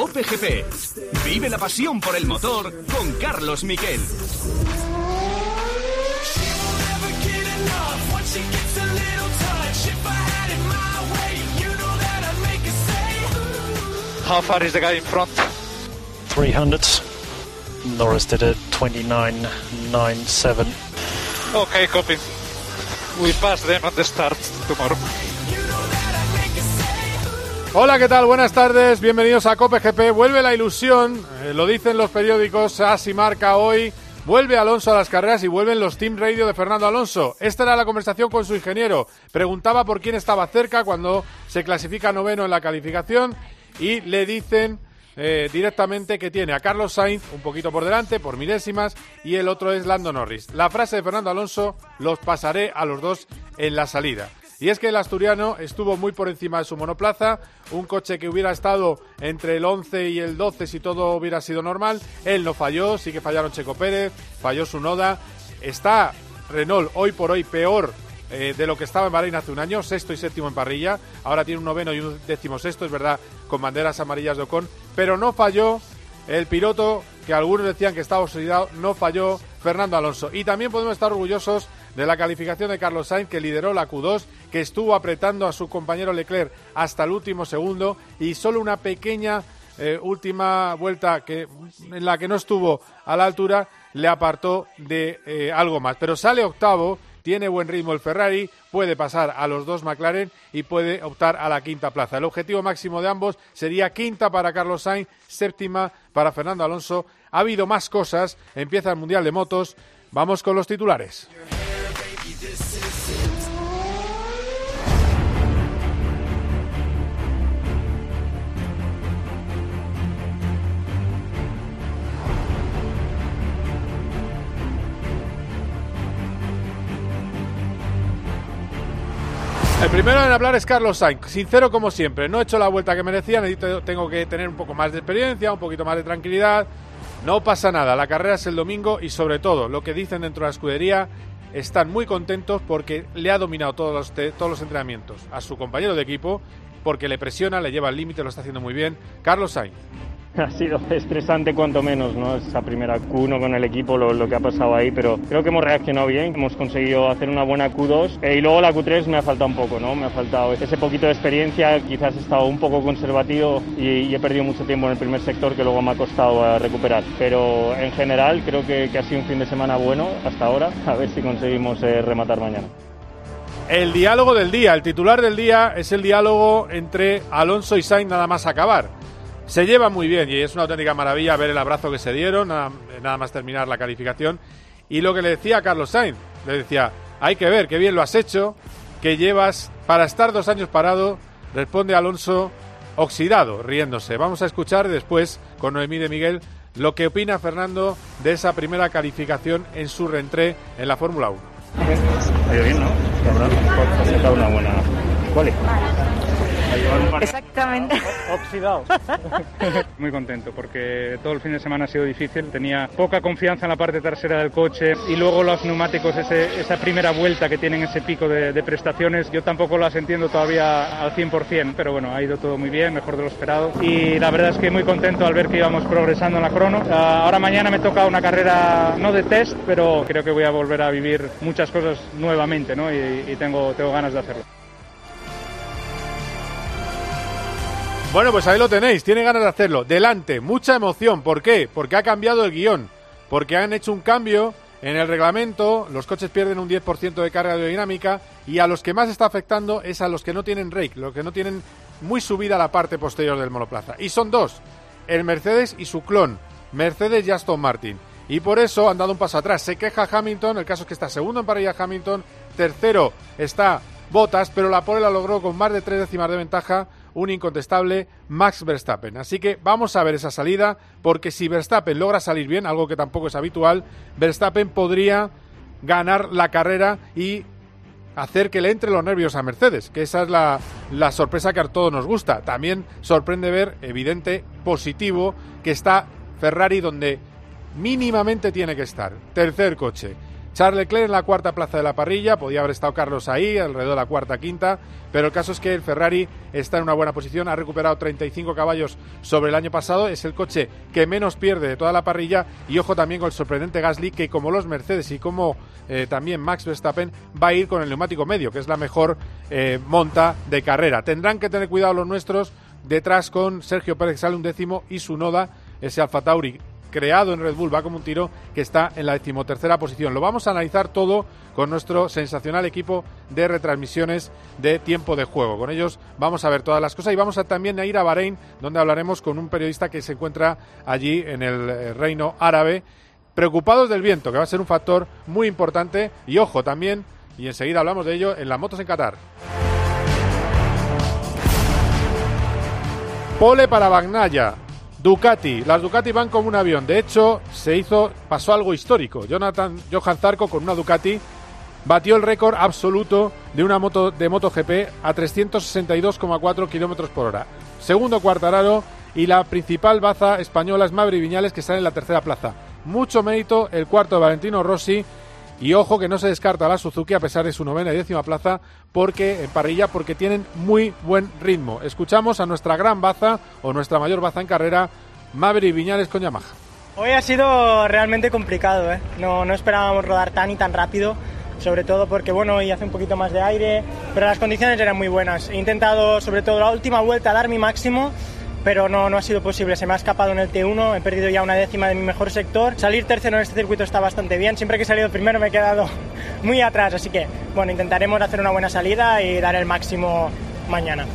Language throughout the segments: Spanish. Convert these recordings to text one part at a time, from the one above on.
Cope GP. Vive la pasión por el motor con Carlos Miquel. How far is the guy in front? 300. Norris did a 29.97. Okay, copy. We pass them at the start tomorrow. Hola, ¿qué tal? Buenas tardes, bienvenidos a Cope GP. Vuelve la ilusión, eh, lo dicen los periódicos, así marca hoy. Vuelve Alonso a las carreras y vuelven los Team Radio de Fernando Alonso. Esta era la conversación con su ingeniero. Preguntaba por quién estaba cerca cuando se clasifica noveno en la calificación y le dicen eh, directamente que tiene a Carlos Sainz un poquito por delante, por milésimas, y el otro es Lando Norris. La frase de Fernando Alonso, los pasaré a los dos en la salida. Y es que el asturiano estuvo muy por encima de su monoplaza, un coche que hubiera estado entre el 11 y el 12 si todo hubiera sido normal. Él no falló, sí que fallaron Checo Pérez, falló su Noda. Está Renault hoy por hoy peor eh, de lo que estaba en Bahrein hace un año, sexto y séptimo en parrilla. Ahora tiene un noveno y un décimo sexto, es verdad, con banderas amarillas de Ocon, pero no falló el piloto que algunos decían que estaba oxidado, no falló Fernando Alonso. Y también podemos estar orgullosos de la calificación de Carlos Sainz, que lideró la Q2, que estuvo apretando a su compañero Leclerc hasta el último segundo y solo una pequeña eh, última vuelta que, en la que no estuvo a la altura le apartó de eh, algo más. Pero sale octavo, tiene buen ritmo el Ferrari, puede pasar a los dos McLaren y puede optar a la quinta plaza. El objetivo máximo de ambos sería quinta para Carlos Sainz, séptima para Fernando Alonso. Ha habido más cosas, empieza el Mundial de Motos. Vamos con los titulares. El primero en hablar es Carlos Sainz. Sincero como siempre, no he hecho la vuelta que merecía, necesito, tengo que tener un poco más de experiencia, un poquito más de tranquilidad. No pasa nada, la carrera es el domingo y sobre todo lo que dicen dentro de la escudería están muy contentos porque le ha dominado todos los, todos los entrenamientos a su compañero de equipo, porque le presiona, le lleva al límite, lo está haciendo muy bien. Carlos Sainz. Ha sido estresante cuanto menos, ¿no? Esa primera Q1 con el equipo, lo, que ha pasado ahí, pero creo que hemos reaccionado bien, hemos conseguido hacer una buena Q2 eh, y luego la Q3 me ha faltado un poco, ¿no? Me ha faltado ese poquito de experiencia, quizás he estado un poco conservativo y, he perdido mucho tiempo en el primer sector que luego me ha costado eh, recuperar, pero en general creo que, que ha sido un fin de semana bueno hasta ahora, a ver si conseguimos eh, rematar mañana. El diálogo del día, el titular del día es el diálogo entre Alonso y Sainz nada más acabar. Se llevan muy bien y es una auténtica maravilla ver el abrazo que se dieron, nada, nada más terminar la calificación. Y lo que le decía a Carlos Sainz, le decía, hay que ver qué bien lo has hecho, que llevas para estar dos años parado, responde Alonso oxidado, riéndose. Vamos a escuchar después con Noemí de Miguel lo que opina Fernando de esa primera calificación en su reentré en la Fórmula 1. Ha ido bien, ¿no? Una buena. Exactamente. Oxidado. Muy contento porque todo el fin de semana ha sido difícil. Tenía poca confianza en la parte trasera del coche y luego los neumáticos, ese- esa primera vuelta que tienen ese pico de, de prestaciones, yo tampoco las entiendo todavía al 100%, pero bueno, ha ido todo muy bien, mejor de lo esperado. Y la verdad es que muy contento al ver que íbamos progresando en la crono. Ah, ahora mañana me toca una carrera no de test, pero creo que voy a volver a vivir muchas cosas nuevamente ¿no? y, y tengo, tengo ganas de hacerlo. Bueno, pues ahí lo tenéis, tiene ganas de hacerlo. Delante, mucha emoción. ¿Por qué? Porque ha cambiado el guion. Porque han hecho un cambio en el reglamento, los coches pierden un 10% de carga aerodinámica y a los que más está afectando es a los que no tienen rake, los que no tienen muy subida la parte posterior del monoplaza. Y son dos, el Mercedes y su clon, Mercedes y Aston Martin. Y por eso han dado un paso atrás. Se queja Hamilton, el caso es que está segundo en parrilla Hamilton, tercero está Bottas, pero la pole la logró con más de tres décimas de ventaja un incontestable Max Verstappen. Así que vamos a ver esa salida, porque si Verstappen logra salir bien, algo que tampoco es habitual, Verstappen podría ganar la carrera y hacer que le entre los nervios a Mercedes, que esa es la, la sorpresa que a todos nos gusta. También sorprende ver, evidente, positivo, que está Ferrari donde mínimamente tiene que estar. Tercer coche. Charles Leclerc en la cuarta plaza de la parrilla, podía haber estado Carlos ahí, alrededor de la cuarta, quinta, pero el caso es que el Ferrari está en una buena posición, ha recuperado 35 caballos sobre el año pasado, es el coche que menos pierde de toda la parrilla y ojo también con el sorprendente Gasly que como los Mercedes y como eh, también Max Verstappen va a ir con el neumático medio, que es la mejor eh, monta de carrera. Tendrán que tener cuidado los nuestros detrás con Sergio Pérez sale un décimo y su Noda, ese Alfa Tauri creado en Red Bull, va como un tiro que está en la decimotercera posición. Lo vamos a analizar todo con nuestro sensacional equipo de retransmisiones de tiempo de juego. Con ellos vamos a ver todas las cosas y vamos también a ir a Bahrein, donde hablaremos con un periodista que se encuentra allí en el eh, reino árabe, preocupados del viento, que va a ser un factor muy importante. Y ojo también, y enseguida hablamos de ello, en las motos en Qatar. Pole para Bagnaya. Ducati, las Ducati van como un avión. De hecho, se hizo, pasó algo histórico. Jonathan Johan Zarco con una Ducati batió el récord absoluto de una moto de MotoGP a 362,4 kilómetros por hora. Segundo Cuartararo y la principal baza española es Mavri Viñales que está en la tercera plaza. Mucho mérito el cuarto de Valentino Rossi y ojo que no se descarta la Suzuki a pesar de su novena y décima plaza porque en parrilla porque tienen muy buen ritmo. Escuchamos a nuestra gran baza o nuestra mayor baza en carrera, Maverick Viñales con Yamaha. Hoy ha sido realmente complicado, ¿eh? no, no esperábamos rodar tan y tan rápido, sobre todo porque bueno, hoy hace un poquito más de aire, pero las condiciones eran muy buenas. He intentado sobre todo la última vuelta dar mi máximo pero no, no ha sido posible. Se me ha escapado en el T1, he perdido ya una décima de mi mejor sector. Salir tercero en este circuito está bastante bien. Siempre que he salido primero me he quedado muy atrás, así que bueno, intentaremos hacer una buena salida y dar el máximo mañana.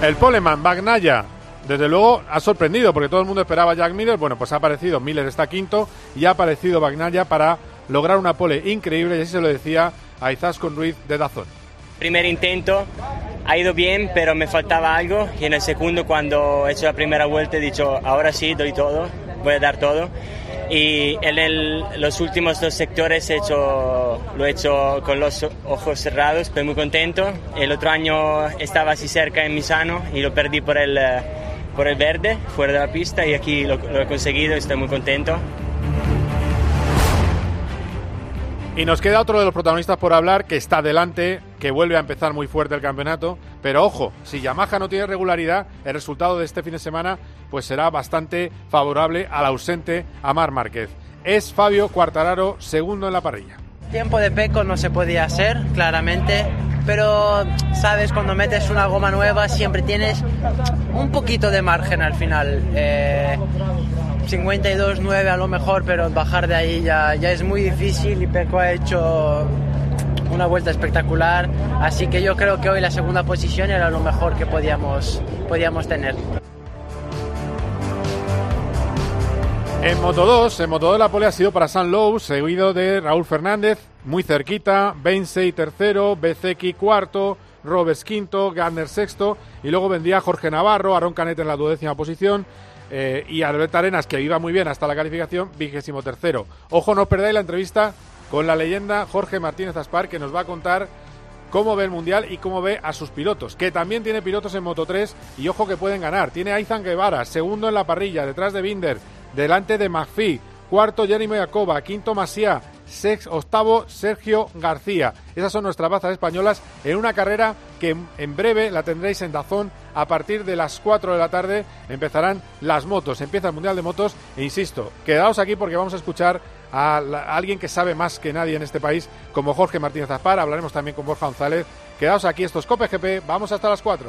El Poleman, Bagnaya, desde luego ha sorprendido porque todo el mundo esperaba a Jack Miller. Bueno, pues ha aparecido, Miller está quinto y ha aparecido Bagnaya para lograr una pole increíble y así se lo decía a Izaskun Ruiz de Dazón. Primer intento ha ido bien, pero me faltaba algo y en el segundo cuando he hecho la primera vuelta he dicho, ahora sí, doy todo, voy a dar todo. Y en los últimos dos sectores he hecho, lo he hecho con los ojos cerrados, estoy muy contento. El otro año estaba así cerca en Misano y lo perdí por el, por el verde, fuera de la pista, y aquí lo, lo he conseguido estoy muy contento. Y nos queda otro de los protagonistas por hablar que está delante, que vuelve a empezar muy fuerte el campeonato. Pero ojo, si Yamaha no tiene regularidad, el resultado de este fin de semana pues será bastante favorable al ausente Amar Márquez. Es Fabio Cuartararo, segundo en la parrilla. Tiempo de Peco no se podía hacer, claramente, pero sabes, cuando metes una goma nueva siempre tienes un poquito de margen al final. Eh, 52-9 a lo mejor, pero bajar de ahí ya, ya es muy difícil y Peco ha hecho una vuelta espectacular, así que yo creo que hoy la segunda posición era lo mejor que podíamos, podíamos tener. En Moto 2, en Moto 2 la pole ha sido para San Lowe, seguido de Raúl Fernández, muy cerquita, Bensei tercero, Bezeki cuarto, Roberts quinto, Gardner sexto, y luego vendría Jorge Navarro, Aaron Canet en la duodécima posición, eh, y Albert Arenas, que iba muy bien hasta la calificación, vigésimo tercero. Ojo, no perdáis la entrevista con la leyenda Jorge Martínez Aspar, que nos va a contar cómo ve el Mundial y cómo ve a sus pilotos, que también tiene pilotos en Moto 3 y ojo que pueden ganar. Tiene a Aizan Guevara, segundo en la parrilla, detrás de Binder, delante de McPhee, cuarto Jeremy Jacoba, quinto Masia, sex, octavo Sergio García. Esas son nuestras bazas españolas en una carrera que en breve la tendréis en Dazón a partir de las 4 de la tarde. Empezarán las motos, empieza el Mundial de Motos e insisto, quedaos aquí porque vamos a escuchar a, alguien que sabe más que nadie en este país como Jorge Martínez Zapar, hablaremos también con Borja González. Quedaos aquí, estos Cope GP, vamos hasta las 4.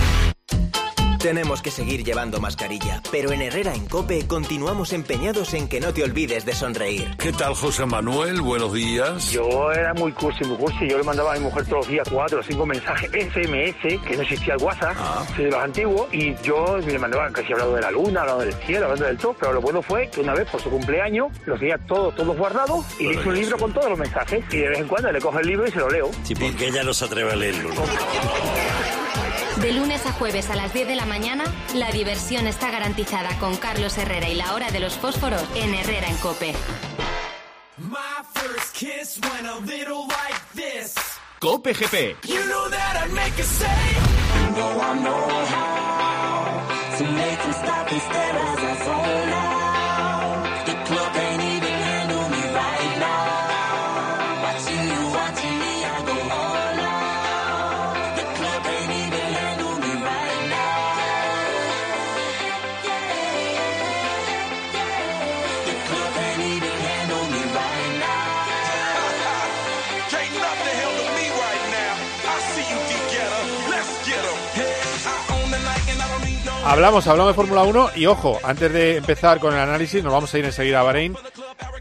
Tenemos que seguir llevando mascarilla, pero en Herrera en Cope continuamos empeñados en que no te olvides de sonreír. ¿Qué tal, José Manuel? Buenos días. Yo era muy cursi, muy cursi. Yo le mandaba a mi mujer todos los días cuatro o cinco mensajes SMS, que no existía el WhatsApp, ah. de los antiguos, y yo le mandaba casi hablando de la luna, hablando del cielo, hablando del todo, pero lo bueno fue que una vez por su cumpleaños los tenía todos, todos guardados y le hice un libro con todos los mensajes y de vez en cuando le cojo el libro y se lo leo. Sí, porque ella no se atreve a leerlo. De lunes a jueves a las 10 de la mañana, la diversión está garantizada con Carlos Herrera y la hora de los fósforos en Herrera en Cope. kiss went a little like this. Cope GP. Hablamos, hablamos de Fórmula 1 y ojo, antes de empezar con el análisis, nos vamos a ir enseguida a Bahrein.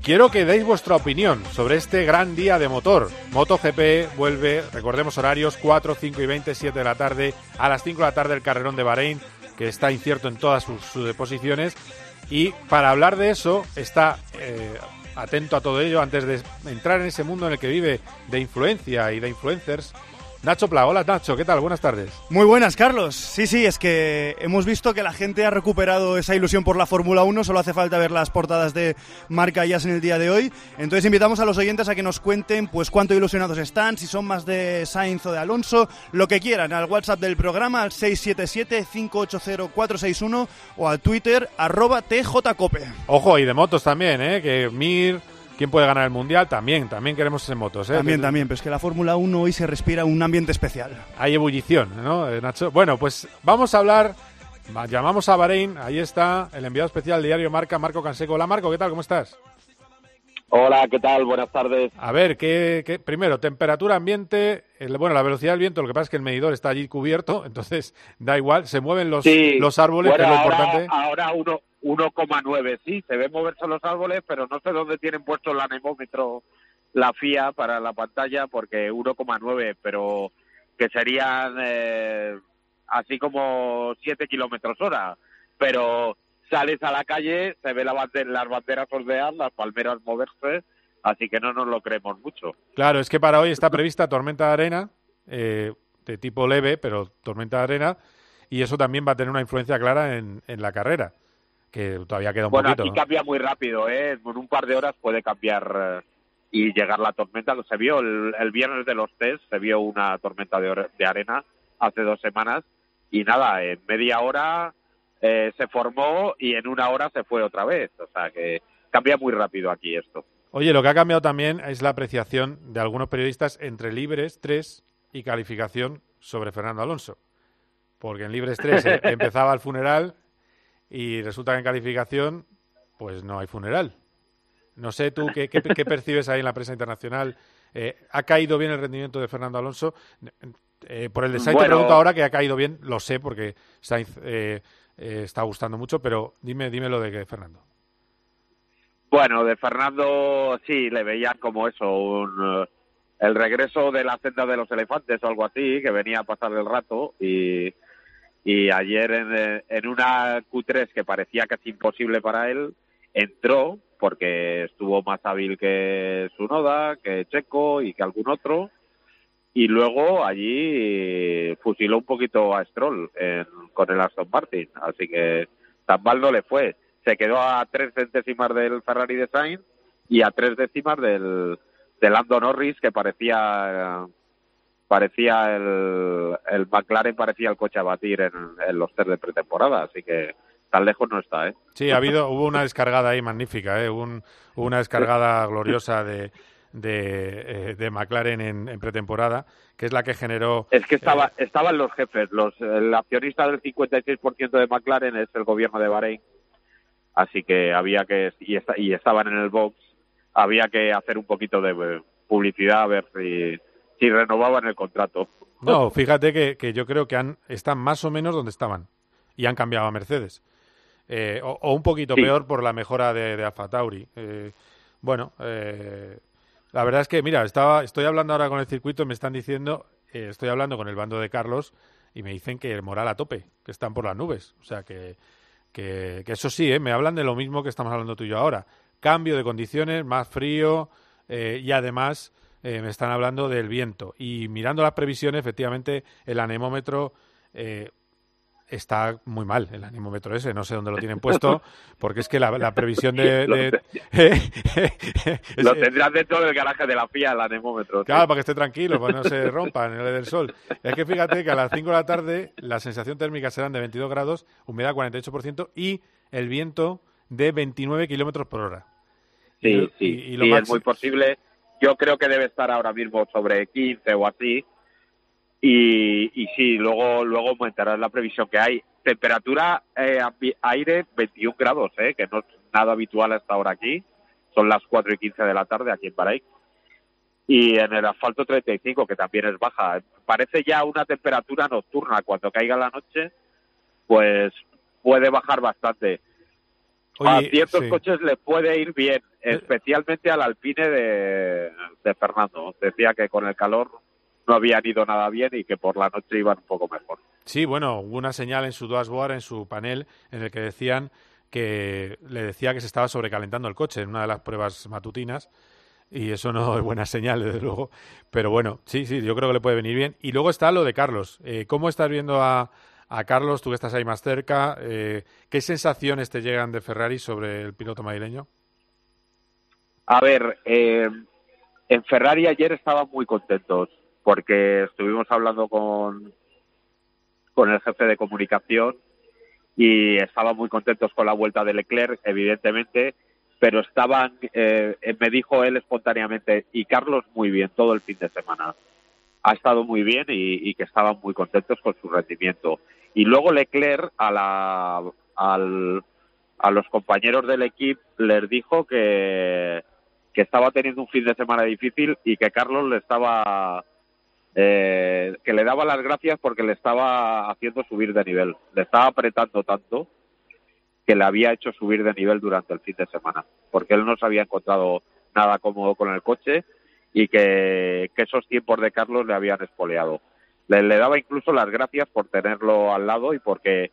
Quiero que deis vuestra opinión sobre este gran día de motor. MotoGP vuelve, recordemos horarios, 4, 5 y 20, 7 de la tarde, a las 5 de la tarde el carrerón de Bahrein, que está incierto en todas sus, sus posiciones. Y para hablar de eso, está eh, atento a todo ello antes de entrar en ese mundo en el que vive de influencia y de influencers. Nacho Pla, hola Nacho, ¿qué tal? Buenas tardes. Muy buenas, Carlos. Sí, sí, es que hemos visto que la gente ha recuperado esa ilusión por la Fórmula 1, solo hace falta ver las portadas de marca Jazz en el día de hoy. Entonces invitamos a los oyentes a que nos cuenten pues cuánto ilusionados están, si son más de Sainz o de Alonso, lo que quieran, al WhatsApp del programa al 677-580-461 o al Twitter arroba TJCope. Ojo, y de motos también, ¿eh? Que Mir, ¿quién puede ganar el Mundial? También, también queremos en motos, ¿eh? También, también, pero es que la Fórmula 1 hoy se respira un ambiente especial. Hay ebullición, ¿no, eh, Nacho? Bueno, pues vamos a hablar, llamamos a Bahrein, ahí está el enviado especial del diario Marca, Marco Canseco. Hola Marco, ¿qué tal? ¿Cómo estás? Hola, ¿qué tal? Buenas tardes. A ver, ¿qué, qué- primero, temperatura ambiente, el- bueno, la velocidad del viento, lo que pasa es que el medidor está allí cubierto, entonces da igual, se mueven los, Sí, los árboles, bueno, que es lo ahora, importante. Ahora uno- 1,9, sí, se ven moverse los árboles, pero no sé dónde tienen puesto el anemómetro la FIA para la pantalla, porque 1,9, pero que serían eh, así como 7 kilómetros hora. Pero sales a la calle, se ve la bande- las banderas ondear, las palmeras moverse, así que no nos lo creemos mucho. Claro, es que para hoy está prevista tormenta de arena, eh, de tipo leve, pero tormenta de arena, y eso también va a tener una influencia clara en, en la carrera, que todavía queda un bueno, poquito. aquí cambia muy rápido, ¿eh? En un par de horas puede cambiar eh, y llegar la tormenta. Se vio el, el viernes de los test, se vio una tormenta de, de arena hace dos semanas y nada, en media hora eh, se formó y en una hora se fue otra vez. O sea que cambia muy rápido aquí esto. Oye, lo que ha cambiado también es la apreciación de algunos periodistas entre libres 3 y calificación sobre Fernando Alonso. Porque en libres 3 eh, empezaba el funeral y resulta que en calificación pues no hay funeral. No sé tú qué, qué- qué percibes ahí en la prensa internacional. Eh, ¿Ha caído bien el rendimiento de Fernando Alonso? Eh, por el de Sainz te pregunto ahora que ha caído bien, lo sé porque Sainz eh, eh, está gustando mucho, pero dime, dime lo de que Fernando. Bueno, de Fernando sí, le veían como eso, un, eh, el regreso de la senda de los elefantes o algo así, que venía a pasar el rato y, y ayer en, eh, una Q3 que parecía casi imposible para él, entró porque estuvo más hábil que Sunoda, que Checo y que algún otro y luego allí fusiló un poquito a Stroll en- con el Aston Martin, así que tan mal no le fue. Se quedó a tres centésimas del Ferrari de Sainz y a tres décimas del, del Lando Norris, que parecía parecía el, el McLaren parecía el coche a batir en, en los test de pretemporada, así que tan lejos no está, ¿eh? Sí, ha habido, hubo una descargada ahí magnífica, ¿eh? Hubo, un- hubo una descargada gloriosa de, de, eh, de McLaren en, en pretemporada, que es la que generó... Es que estaba, estaban los jefes, los, el accionista del 56% de McLaren es el gobierno de Bahrein, así que había que, y, esta- y estaban en el box, había que hacer un poquito de eh, publicidad a ver si, si renovaban el contrato. No, fíjate que, que yo creo que han, están más o menos donde estaban y han cambiado a Mercedes. Eh, o, o un poquito Sí. peor por la mejora de, de Alfa Tauri. Eh, bueno, eh, la verdad es que, mira, estaba, estoy hablando ahora con el circuito y me están diciendo, eh, estoy hablando con el bando de Carlos y me dicen que el moral a tope, que están por las nubes. O sea, que, que, que eso sí, me hablan de lo mismo que estamos hablando tú y yo ahora. Cambio de condiciones, más frío y además eh, me están hablando del viento. Y mirando las previsiones, efectivamente, el anemómetro eh, está muy mal el anemómetro ese, no sé dónde lo tienen puesto, porque es que la, la previsión de... Lo de- Lo tendrás dentro del garaje de la FIA, el anemómetro. Claro, para que esté tranquilo, para que no se rompa en el del sol. Es que fíjate que a las 5 de la tarde la sensación térmica serán de 22 grados, humedad 48% y el viento de 29 kilómetros por hora. Sí, Y- sí, y- y lo sí, es muy posible. Yo creo que debe estar ahora mismo sobre 15 o así. Y, y sí, luego luego aumentará la previsión que hay. Temperatura eh, aire 21 grados, eh, que no es nada habitual hasta ahora aquí. Son las 4 y 15 de la tarde aquí en Bahrein. Y en el asfalto 35, que también es baja. Parece ya una temperatura nocturna. Cuando caiga la noche, pues puede bajar bastante. A ciertos sí. coches le puede ir bien, especialmente al Alpine de, de Fernando. Decía que con el calor no habían ido nada bien y que por la noche iban un poco mejor. Sí, bueno, hubo una señal en su dashboard, en su panel, en el que decían que le decía que se estaba sobrecalentando el coche en una de las pruebas matutinas y eso no es buena señal, desde luego. Pero bueno, sí, sí, yo creo que le puede venir bien. Y luego está lo de Carlos. Eh, ¿Cómo estás viendo a, a Carlos, tú que estás ahí más cerca? Eh, ¿Qué sensaciones te llegan de Ferrari sobre el piloto madrileño? A ver, eh, en Ferrari ayer estaban muy contentos porque estuvimos hablando con, con el jefe de comunicación y estaban muy contentos con la vuelta de Leclerc, evidentemente, pero estaban, eh, me dijo él espontáneamente, y Carlos muy bien todo el fin de semana. Ha estado muy bien y, y que estaban muy contentos con su rendimiento. Y luego Leclerc a, la, al, a los compañeros del equipo les dijo que, que estaba teniendo un fin de semana difícil y que Carlos le estaba eh, que le daba las gracias porque le estaba haciendo subir de nivel, le estaba apretando tanto que le había hecho subir de nivel durante el fin de semana, porque él no se había encontrado nada cómodo con el coche y que, que esos tiempos de Carlos le habían espoleado. Le, le daba incluso las gracias por tenerlo al lado y porque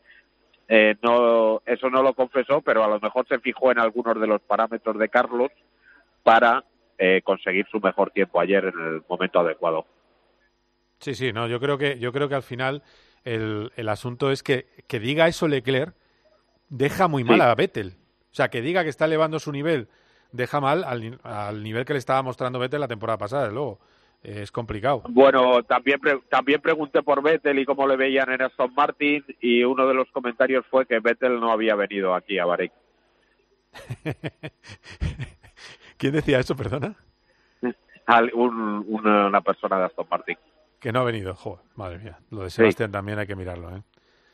eh, no eso no lo confesó, pero a lo mejor se fijó en algunos de los parámetros de Carlos para eh, conseguir su mejor tiempo ayer en el momento adecuado. Sí, sí, no, yo creo que, yo creo que al final el, el asunto es que, que diga eso Leclerc deja muy mal Sí. a Vettel. O sea, que diga que está elevando su nivel deja mal al, al nivel que le estaba mostrando Vettel la temporada pasada, desde luego. Es complicado. Bueno, también pre- también pregunté por Vettel y cómo le veían en Aston Martin y uno de los comentarios fue que Vettel no había venido aquí a Bahrein. ¿Quién decía eso, perdona? Al- un- una, una persona de Aston Martin. Que no ha venido, joder, madre mía. Lo de Sebastián también hay que mirarlo, ¿eh?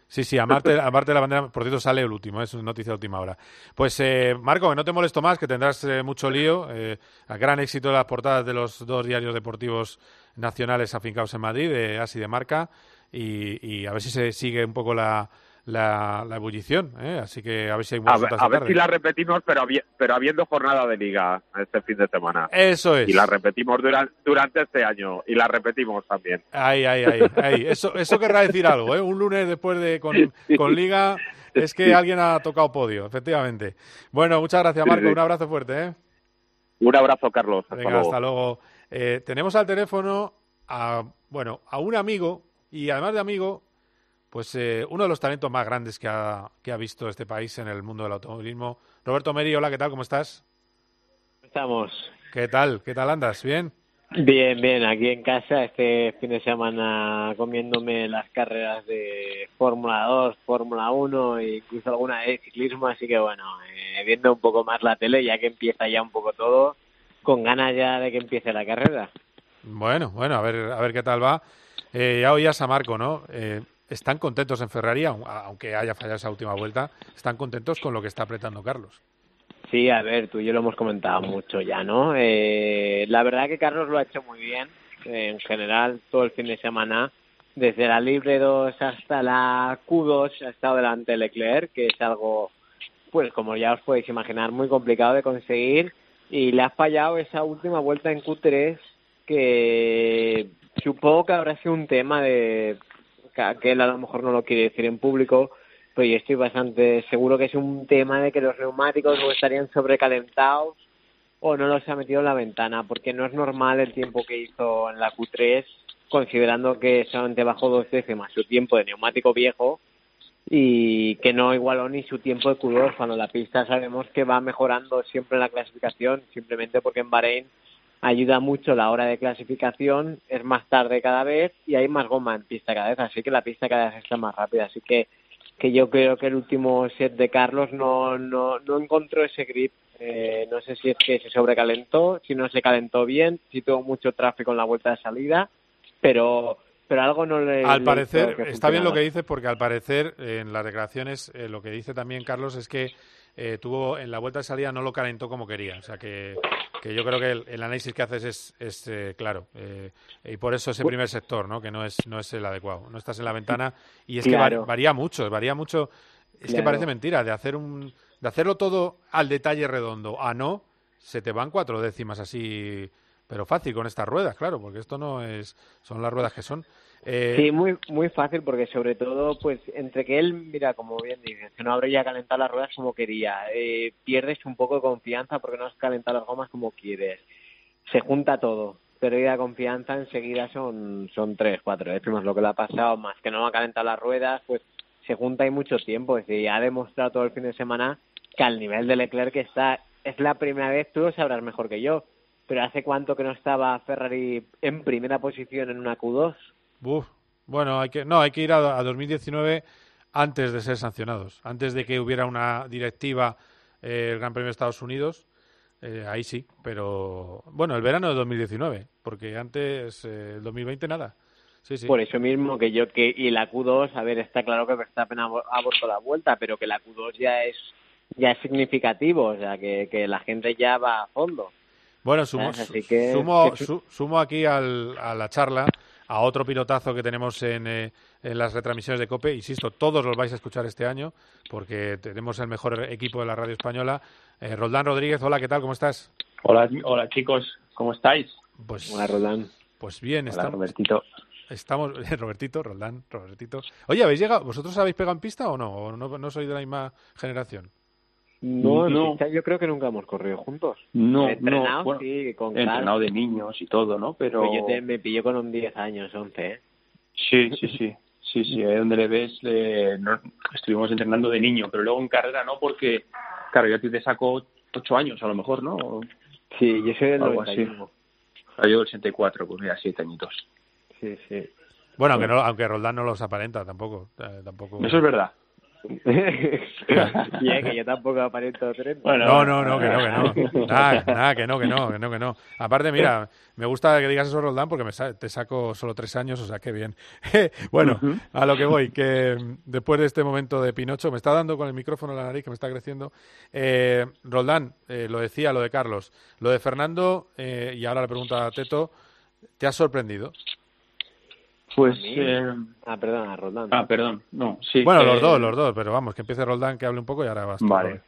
Sí, sí, aparte, aparte de la bandera, por cierto, sale el último, ¿eh? es noticia de última hora. Pues, eh, Marco, que no te molesto más, que tendrás eh, mucho lío. Eh, a gran éxito de las portadas de los dos diarios deportivos nacionales afincados en Madrid, de Asi de Marca, y a ver si se sigue un poco la, la, la ebullición. ¿eh? Así que a ver si hay A ver, notas a de ver si la repetimos, pero, habi- pero habiendo jornada de liga este fin de semana. Eso es. Y la repetimos durante, durante este año y la repetimos también. Ahí, ahí, ahí. Eso, eso querrá decir algo, ¿eh? Un lunes después de con, con Liga es que alguien ha tocado podio, efectivamente. Bueno, muchas gracias, Marco. Un abrazo fuerte, ¿eh? Un abrazo, Carlos. Hasta Venga, luego. hasta luego. Eh, tenemos al teléfono a, bueno, a un amigo y además de amigo, pues eh, uno de los talentos más grandes que ha, que ha visto este país en el mundo del automovilismo. Roberto Meri, hola, ¿qué tal? ¿Cómo estás? Estamos. ¿Qué tal? ¿Qué tal andas? ¿Bien? Bien, bien, aquí en casa este fin de semana comiéndome las carreras de Fórmula 2, Fórmula 1 e incluso alguna de ciclismo, así que bueno, eh, viendo un poco más la tele ya que empieza ya un poco todo, con ganas ya de que empiece la carrera. Bueno, bueno, a ver, a ver qué tal va. Eh, ya oías a Marco, ¿no? Eh, están contentos en Ferrari, aun- aunque haya fallado esa última vuelta, están contentos con lo que está apretando Carlos. Sí, a ver, tú y yo lo hemos comentado mucho ya, ¿no? Eh, la verdad que Carlos lo ha hecho muy bien, eh, en general, todo el fin de semana. Desde la Libre 2 hasta la Q2 ha estado delante de Leclerc, que es algo, pues como ya os podéis imaginar, muy complicado de conseguir. Y le ha fallado esa última vuelta en Q3, que supongo que habrá sido un tema de que él a lo mejor no lo quiere decir en público, pero yo estoy bastante seguro que es un tema de que los neumáticos o estarían sobrecalentados o no los ha metido en la ventana, porque no es normal el tiempo que hizo en la Q3, considerando que solamente bajó dos décimas su tiempo de neumático viejo, y que no igualó ni su tiempo de Q2 cuando la pista sabemos que va mejorando siempre en la clasificación, simplemente porque en Bahrein ayuda mucho la hora de clasificación, es más tarde cada vez y hay más goma en pista cada vez, así que la pista cada vez está más rápida, así que que yo creo que el último set de Carlos no, no, no encontró ese grip. Eh, no sé si es que se sobrecalentó, si no se calentó bien, si tuvo mucho tráfico en la vuelta de salida, pero pero algo no le. Al parecer, está bien lo que dices, porque al parecer eh, en las declaraciones eh, lo que dice también Carlos es que eh, tuvo en la vuelta de salida no lo calentó como quería. O sea que, que yo creo que el, el análisis que haces es, es eh, claro. eh, y por eso ese primer sector, ¿no? que no es, no es el adecuado. No estás en la ventana y es que Claro. varía mucho, varía mucho. Es que parece mentira, de hacer un de hacerlo todo al detalle redondo a no, se te van cuatro décimas así, pero fácil con estas ruedas, claro, porque esto no es, son las ruedas que son. Eh, Sí, muy muy fácil porque sobre todo, pues entre que él, mira, como bien dices, que no habría calentado las ruedas como quería, eh, pierdes un poco de confianza porque no has calentado las gomas como quieres. Se junta todo, pérdida de confianza enseguida son son tres, cuatro décimas lo que le ha pasado, más que no ha calentado las ruedas, pues se junta ahí mucho tiempo. Es decir, ha demostrado todo el fin de semana que al nivel de Leclerc está, es la primera vez, tú lo sabrás mejor que yo, pero ¿hace cuánto que no estaba Ferrari en primera posición en una Q2? Uf, bueno, hay que, no, hay que ir a, a 2019 antes de ser sancionados, antes de que hubiera una directiva eh, el Gran Premio de Estados Unidos, eh, ahí sí, pero bueno, el verano de 2019, porque antes, eh, el 2020 nada. Sí, sí. Por eso mismo que yo que y la Q2, a ver, está claro que Verstappen ha ha vuelto la vuelta, pero que la Q2 ya es ya es significativo, o sea, que, que la gente ya va a fondo. Bueno, sumo, ¿sabes? Así que- sumo, su- sumo aquí al- a la charla a otro pilotazo que tenemos en, eh, en las retransmisiones de COPE. Insisto, todos los vais a escuchar este año porque tenemos el mejor equipo de la radio española. Eh, Roldán Rodríguez, hola, ¿qué tal? ¿Cómo estás? Hola, hola chicos, ¿cómo estáis? Pues, Hola, Roldán. Pues bien, Hola, estamos. Robertito. Estamos, Robertito, Roldán, Robertito. Oye, ¿habéis llegado? ¿Vosotros habéis pegado en pista o no? ¿O no, no sois de la misma generación? No, No. yo creo que nunca hemos corrido juntos. No, Entrenado, no, bueno, sí, con entrenado de niños y todo, ¿no? Pero Pues yo te- me pilló con un 10 años, 11, ¿eh? sí, sí, sí, sí, sí, ahí donde le ves, le- no- estuvimos entrenando de niño, pero luego en carrera no, porque, claro, yo a ti te saco ocho años a lo mejor, ¿no? Sí, yo soy del Algo así. 91. Ah, Yo del 84, pues mira, siete añitos. Sí, sí. Bueno, aunque, no, aunque Roldán no los aparenta tampoco. eh, tampoco. Eso es verdad. y es que yo tampoco aparento 30. no, no, no, que no, que no. Nada, nada, que no, que no, que no, que no. Aparte, mira, me gusta que digas eso, Roldán, porque me sa- te saco solo tres años, o sea, qué bien. bueno, a lo que voy, que mm, después de este momento de Pinocho, me está dando con el micrófono en la nariz, que me está creciendo. Eh, Roldán, eh, lo decía, lo de Carlos. Lo de Fernando, eh, y ahora le pregunto a Teto, ¿te has sorprendido? Pues, ¿A eh, Ah, perdona, Roldán. ah, perdón, no, sí. bueno, eh, los dos, los dos, pero vamos, que empiece Roldán, que hable un poco y ahora vas. Vale.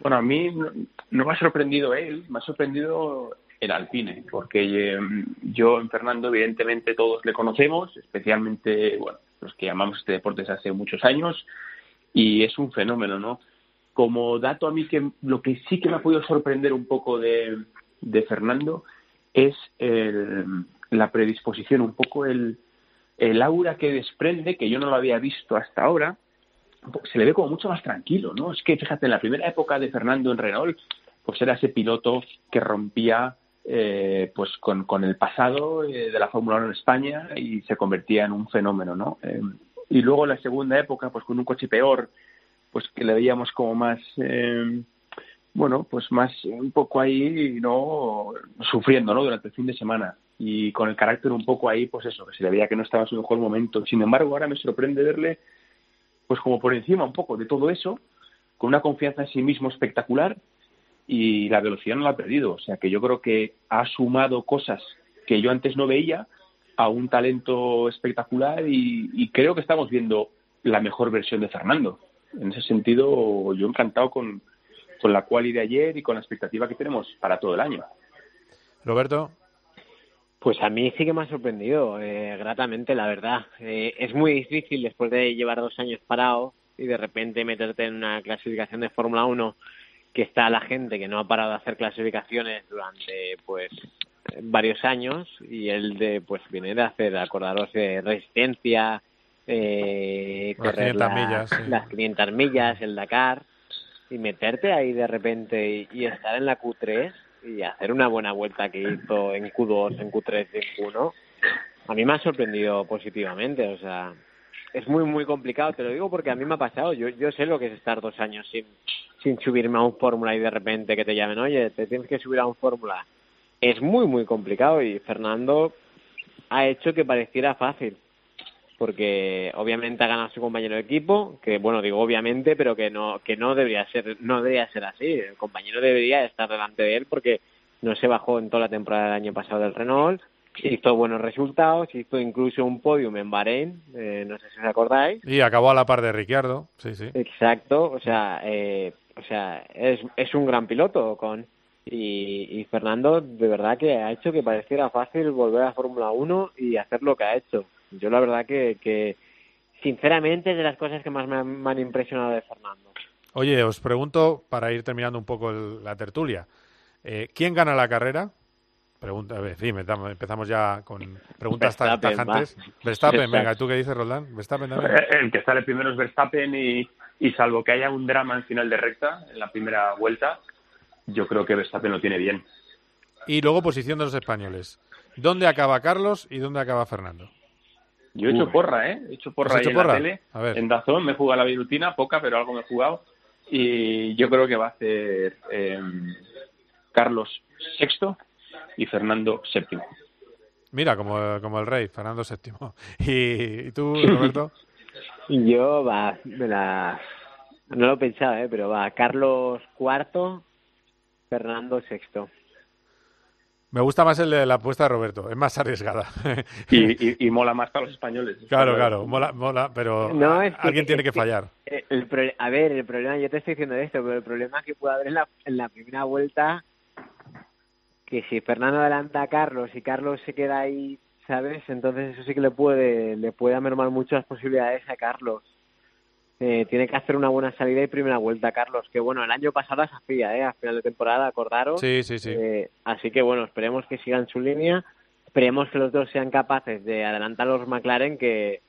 Bueno, a mí no, no me ha sorprendido él, me ha sorprendido el Alpine, porque eh, yo en Fernando, evidentemente, todos le conocemos, especialmente bueno, los que llamamos este deporte desde hace muchos años, y es un fenómeno, ¿no? Como dato a mí, que lo que sí que me ha podido sorprender un poco de, de Fernando es el- la predisposición, un poco el, el aura que desprende, que yo no lo había visto hasta ahora, se le ve como mucho más tranquilo, ¿no? Es que fíjate, en la primera época de Fernando en Renault, pues era ese piloto que rompía eh, pues con, el pasado eh, de la Fórmula 1 en España y se convertía en un fenómeno, ¿no? Eh, y luego la segunda época, pues con un coche peor, pues que le veíamos como más, eh, bueno, pues más un poco ahí, ¿no? Sufriendo, ¿no? Durante el fin de semana. Y con el carácter un poco ahí, pues eso, que se le veía que no estaba en su mejor momento. Sin embargo, ahora me sorprende verle pues como por encima un poco de todo eso, con una confianza en sí mismo espectacular y la velocidad no la ha perdido. O sea que yo creo que ha sumado cosas que yo antes no veía a un talento espectacular y, creo que estamos viendo la mejor versión de Fernando. En ese sentido, yo encantado con, con la quali de ayer y con la expectativa que tenemos para todo el año. Roberto. Pues a mí sí que me ha sorprendido, eh, gratamente, la verdad. Eh, es muy difícil después de llevar dos años parado y de repente meterte en una clasificación de Fórmula 1 que está la gente que no ha parado de hacer clasificaciones durante pues varios años y él de pues viene de hacer acordaros de resistencia eh, Las correr 500 la- millas, sí. las 500 millas, el Dakar, y meterte ahí de repente y, y estar en la Q3 y hacer una buena vuelta que hizo en Q2, en Q3 y en Q1, a mí me ha sorprendido positivamente. O sea, es muy, muy complicado. Te lo digo porque a mí me ha pasado. Yo, yo sé lo que es estar dos años sin, sin subirme a un Fórmula y de repente que te llamen, oye, te tienes que subir a un Fórmula. Es muy, muy complicado y Fernando ha hecho que pareciera fácil. Porque obviamente ha ganado su compañero de equipo, que bueno, digo obviamente, pero que no, que no debería ser, no debería ser así. El compañero debería estar delante de él porque no se bajó en toda la temporada del año pasado del Renault, hizo buenos resultados, hizo incluso un podium en Bahrein, eh, no sé si os acordáis. Y acabó a la par de Ricciardo, sí, sí. Exacto, o sea, eh, o sea, es, es un gran piloto con y, y Fernando de verdad que ha hecho que pareciera fácil volver a Fórmula 1 y hacer lo que ha hecho. Yo la verdad que, que sinceramente es de las cosas que más me han, me han impresionado de Fernando. Oye, os pregunto, para ir terminando un poco el- la tertulia, eh, ¿quién gana la carrera? Pregunta, ver, sí, empezamos ya con preguntas tan Verstappen, tajantes. va. Verstappen, venga, ¿tú qué dices, Roldán? Verstappen también. Eh, El que sale primero es Verstappen y, y salvo que haya un drama en final de recta, en la primera vuelta, yo creo que Verstappen lo tiene bien. Y luego posición de los españoles. ¿Dónde acaba Carlos y dónde acaba Fernando? Yo he hecho Uy. porra, ¿eh? He hecho porra ¿Has ahí hecho en porra? la tele, A ver. en Dazón, me he jugado la virutina, poca, pero algo me he jugado. Y yo creo que va a hacer eh, Carlos sexto y Fernando séptimo. Mira, como, como el rey, Fernando VII. ¿Y, y tú, Roberto? Yo va, me la no lo pensaba, ¿eh? pero va Carlos cuarto, Fernando sexto. Me gusta más el de la apuesta de Roberto, es más arriesgada. Y, y- y mola más para los españoles. Claro, claro, mola, mola, pero No, a- es que- alguien tiene es que que- fallar. El pro- a ver, el problema, yo te estoy diciendo esto, pero el problema que puede haber en la, en la primera vuelta, que si Fernando adelanta a Carlos y Carlos se queda ahí, ¿sabes? Entonces eso sí que le puede, le puede mermar mucho las posibilidades a Carlos. Eh, tiene que hacer una buena salida y primera vuelta, Carlos, que bueno, el año pasado las hacía, ¿eh? A final de temporada, acordaros. Sí, sí, sí. Eh, así que bueno, esperemos que sigan su línea, esperemos que los dos sean capaces de adelantar a los McLaren, que,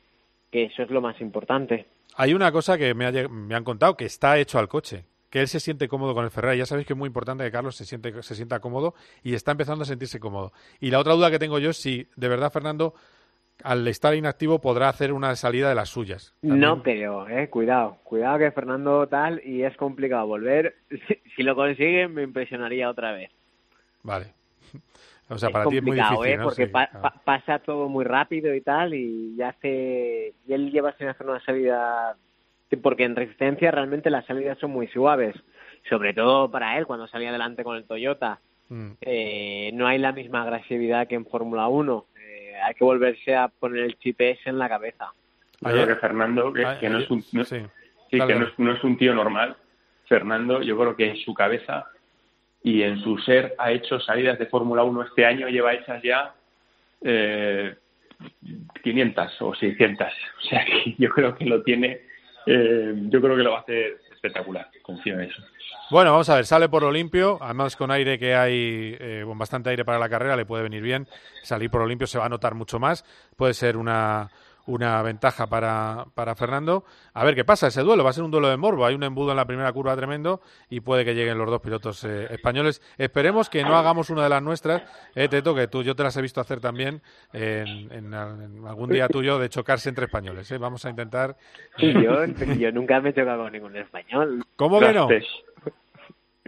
que eso es lo más importante. Hay una cosa que me, ha me han contado, que está hecho al coche, que él se siente cómodo con el Ferrari. Ya sabéis que es muy importante que Carlos se, siente, se sienta cómodo y está empezando a sentirse cómodo. Y la otra duda que tengo yo es si de verdad Fernando, al estar inactivo, podrá hacer una salida de las suyas. No, pero, eh, cuidado, cuidado que Fernando tal y es complicado volver. Si, si lo consigue, me impresionaría otra vez. Vale. O sea, es para ti es muy difícil, eh, ¿no? porque Sí, pa- claro. pa- pasa todo muy rápido y tal y ya hace, y él lleva sin hacer una salida, porque en resistencia realmente las salidas son muy suaves, sobre todo para él cuando salía adelante con el Toyota. Mm. Eh, no hay la misma agresividad que en Fórmula 1. Hay que volverse a poner el chip ese en la cabeza. Yo creo que Fernando, que, Ah, que no, es un, no- sí. sí, Dale, que no dale. es, no es un tío normal. Fernando, yo creo que en su cabeza y en su ser ha hecho salidas de Fórmula 1 este año, lleva hechas ya eh, 500 o 600. O sea, que yo creo que lo tiene, eh, yo creo que lo va a hacer espectacular, confío en eso. Bueno, vamos a ver, sale por lo limpio, además con aire que hay, eh, con bastante aire para la carrera, le puede venir bien. Salir por lo limpio se va a notar mucho más, puede ser una, una ventaja para, para Fernando. A ver qué pasa ese duelo, va a ser un duelo de morbo, hay un embudo en la primera curva tremendo y puede que lleguen los dos pilotos eh, españoles. Esperemos que no hagamos una de las nuestras, eh, Teto, que tú, yo te las he visto hacer también en, en- en algún día tuyo de chocarse entre españoles. eh. Vamos a intentar... Yo, yo nunca me he chocado con ningún español. ¿Cómo que no?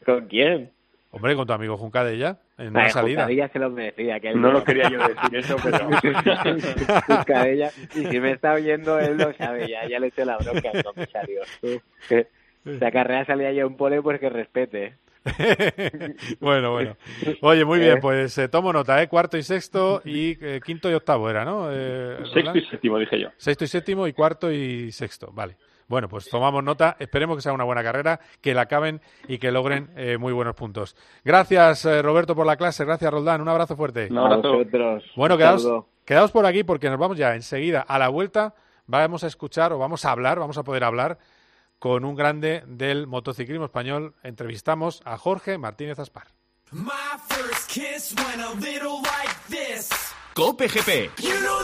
¿Con quién? Hombre, con tu amigo Juncadella, en una Ay, salida. Juncadella se lo merecía. Que él No lo quería yo decir eso, pero... Juncadella, y si me está oyendo, él lo sabe, ya, ya le eché la bronca al comisario. La carrera salía ya un pole, pues que respete. bueno, bueno. Oye, muy bien, pues eh, tomo nota, ¿eh? Cuarto y sexto y eh, quinto y octavo era, ¿no? Eh, Sexto y séptimo, dije yo. Sexto y séptimo y cuarto y sexto, vale. Bueno, pues tomamos nota, esperemos que sea una buena carrera, que la acaben y que logren eh, muy buenos puntos. Gracias, eh, Roberto, por la clase, gracias, Roldán, un abrazo fuerte. A vosotros. Bueno, Un quedaos, quedaos por aquí porque nos vamos ya enseguida a la vuelta. Vamos a escuchar o vamos a hablar, vamos a poder hablar con un grande del motociclismo español. Entrevistamos a Jorge Martínez Aspar. My first kiss went a little like this. Cope GP. You know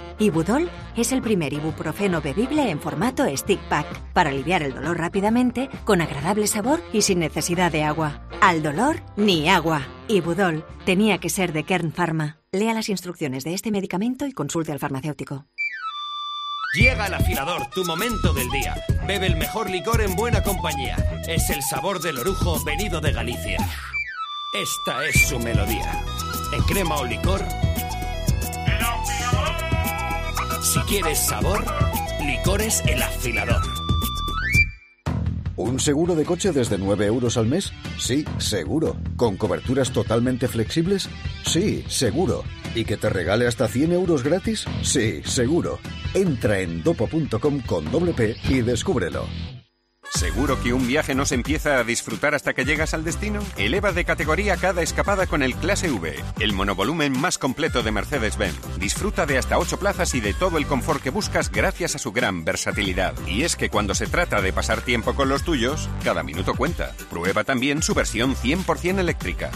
Ibudol es el primer ibuprofeno bebible en formato stick pack para aliviar el dolor rápidamente, con agradable sabor y sin necesidad de agua. Al dolor, ni agua. Ibudol tenía que ser de Kern Pharma. Lea las instrucciones de este medicamento y consulte al farmacéutico. Llega el afilador, tu momento del día. Bebe el mejor licor en buena compañía. Es el sabor del orujo venido de Galicia. Esta es su melodía. En crema o licor. Si quieres sabor, licores el afilador. ¿Un seguro de coche desde 9 euros al mes? Sí, seguro. ¿Con coberturas totalmente flexibles? Sí, seguro. ¿Y que te regale hasta 100 euros gratis? Sí, seguro. Entra en dopo.com con doble P y descúbrelo. ¿Seguro que un viaje no se empieza a disfrutar hasta que llegas al destino? Eleva de categoría cada escapada con el Clase V, el monovolumen más completo de Mercedes-Benz. Disfruta de hasta 8 plazas y de todo el confort que buscas gracias a su gran versatilidad. Y es que cuando se trata de pasar tiempo con los tuyos, cada minuto cuenta. Prueba también su versión 100% eléctrica.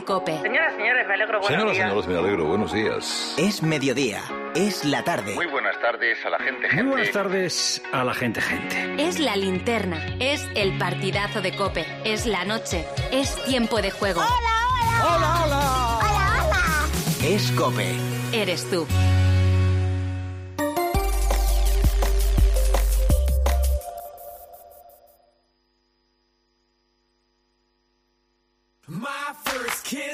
En Cope. Señoras, señores, me alegro. buenos Señoras, días. señores, me alegro. Buenos días. Es mediodía. Es la tarde. Muy buenas tardes a la gente, gente. Muy buenas tardes a la gente, gente. Es la linterna. Es el partidazo de Cope. Es la noche. Es tiempo de juego. ¡Hola, hola! Es Cope. Eres tú.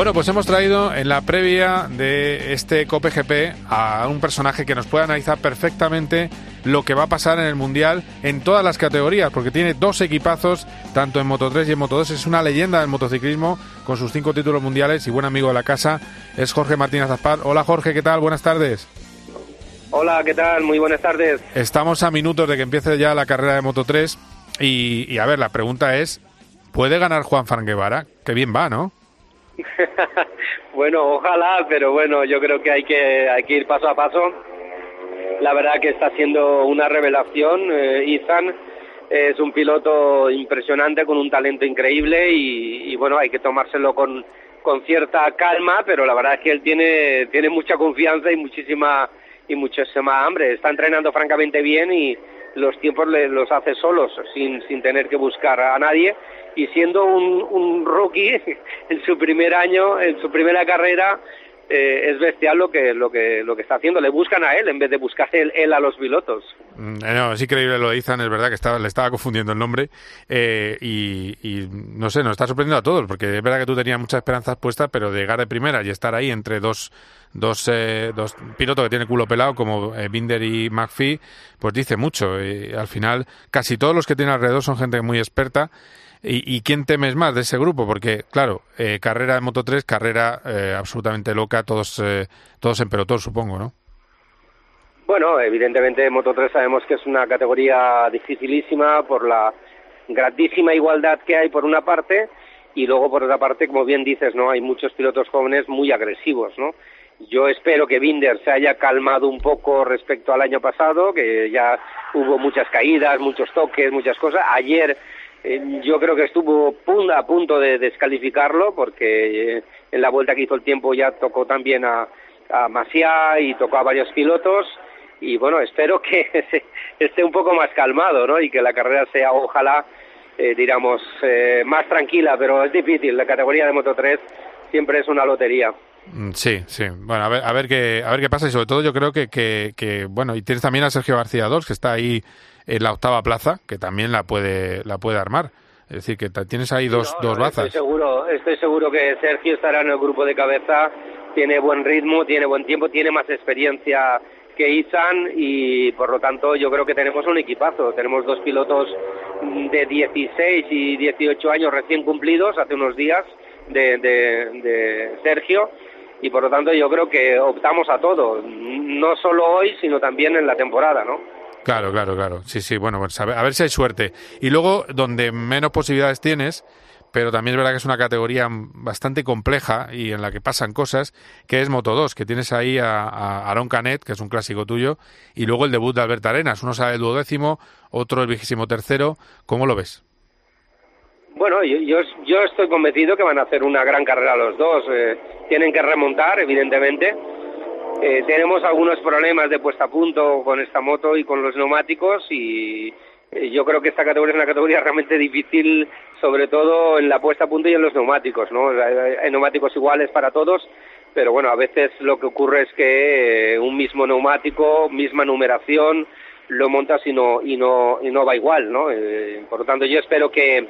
Bueno, pues hemos traído en la previa de este Cope GP a un personaje que nos puede analizar perfectamente lo que va a pasar en el Mundial en todas las categorías, porque tiene dos equipazos, tanto en Moto 3 y en Moto 2. Es una leyenda del motociclismo con sus cinco títulos mundiales y buen amigo de la casa es Jorge Martínez Azpar. Hola Jorge, ¿qué tal? Buenas tardes. Hola, ¿qué tal? Muy buenas tardes. Estamos a minutos de que empiece ya la carrera de Moto 3 y, y a ver, la pregunta es, ¿puede ganar Juan Fran Guevara? Que bien va, ¿no? bueno, ojalá, pero bueno, yo creo que hay que, hay que ir paso a paso. La verdad que está siendo una revelación. Eh, Ethan es un piloto impresionante con un talento increíble y, y bueno, hay que tomárselo con, con cierta calma, pero la verdad es que él tiene, tiene mucha confianza y muchísima y muchísima hambre. Está entrenando francamente bien y los tiempos le- los hace solos, sin, sin tener que buscar a nadie. Y siendo un, un rookie en su primer año, en su primera carrera, eh, es bestial lo que, lo, que, lo que está haciendo. Le buscan a él en vez de buscar él, él a los pilotos. Mm, eh, No, es increíble lo de Ethan, es verdad que estaba, le estaba confundiendo el nombre eh, y, y no sé, nos está sorprendiendo a todos, porque es verdad que tú tenías muchas esperanzas puestas, pero llegar de primera y estar ahí entre dos, dos, eh, dos pilotos que tienen culo pelado como eh, Binder y McPhee, pues dice mucho. Y al final, casi todos los que tienen alrededor son gente muy experta. ¿Y, y quién temes más de ese grupo? Porque, claro, eh, carrera de Moto 3, carrera eh, absolutamente loca, todos, eh, todos en pelotón, supongo, ¿no? Bueno, evidentemente Moto 3 sabemos que es una categoría dificilísima por la grandísima igualdad que hay por una parte y luego por otra parte, como bien dices, no hay muchos pilotos jóvenes muy agresivos, ¿no? Yo espero que Binder se haya calmado un poco respecto al año pasado, que ya hubo muchas caídas, muchos toques, muchas cosas. Ayer eh, yo creo que estuvo a punto de descalificarlo porque eh, en la vuelta que hizo el tiempo ya tocó también a, a Masia y tocó a varios pilotos y bueno, espero que se- esté un poco más calmado, ¿no? Y que la carrera sea, ojalá, eh, digamos, eh, más tranquila, pero es difícil. La categoría de Moto 3 siempre es una lotería. Mm, Sí, sí. Bueno, a ver, a ver qué, a ver qué pasa y sobre todo yo creo que, que, que, bueno, y tienes también a Sergio García Dors que está ahí en la octava plaza, que también la puede, la puede armar. Es decir, que tienes ahí dos, dos Estoy bazas. seguro, estoy seguro que Sergio estará en el grupo de cabeza, tiene buen ritmo, tiene buen tiempo, tiene más experiencia que Izan y por lo tanto yo creo que tenemos un equipazo. Tenemos dos pilotos de 16 y 18 años recién cumplidos hace unos días de, de- de Sergio y por lo tanto yo creo que optamos a todo, no solo hoy sino también en la temporada, ¿no? Claro, claro, claro. Sí, sí, bueno, pues a ver, si hay suerte. Y luego, donde menos posibilidades tienes, pero también es verdad que es una categoría bastante compleja y en la que pasan cosas, que es Moto 2, que tienes ahí a, a Aaron Canet, que es un clásico tuyo, y luego el debut de Albert Arenas. Uno sale el duodécimo, otro el vigésimo tercero. ¿Cómo lo ves? Bueno, yo, yo, yo estoy convencido que van a hacer una gran carrera los dos. Eh, tienen que remontar, evidentemente. Eh, tenemos algunos problemas de puesta a punto con esta moto y con los neumáticos y eh, yo creo que esta categoría es una categoría realmente difícil, sobre todo en la puesta a punto y en los neumáticos, ¿no? Hay, neumáticos iguales para todos, pero bueno, a veces lo que ocurre es que eh, un mismo neumático, misma numeración, lo montas y no y no y no va igual, ¿no? Eh, por lo tanto, yo espero que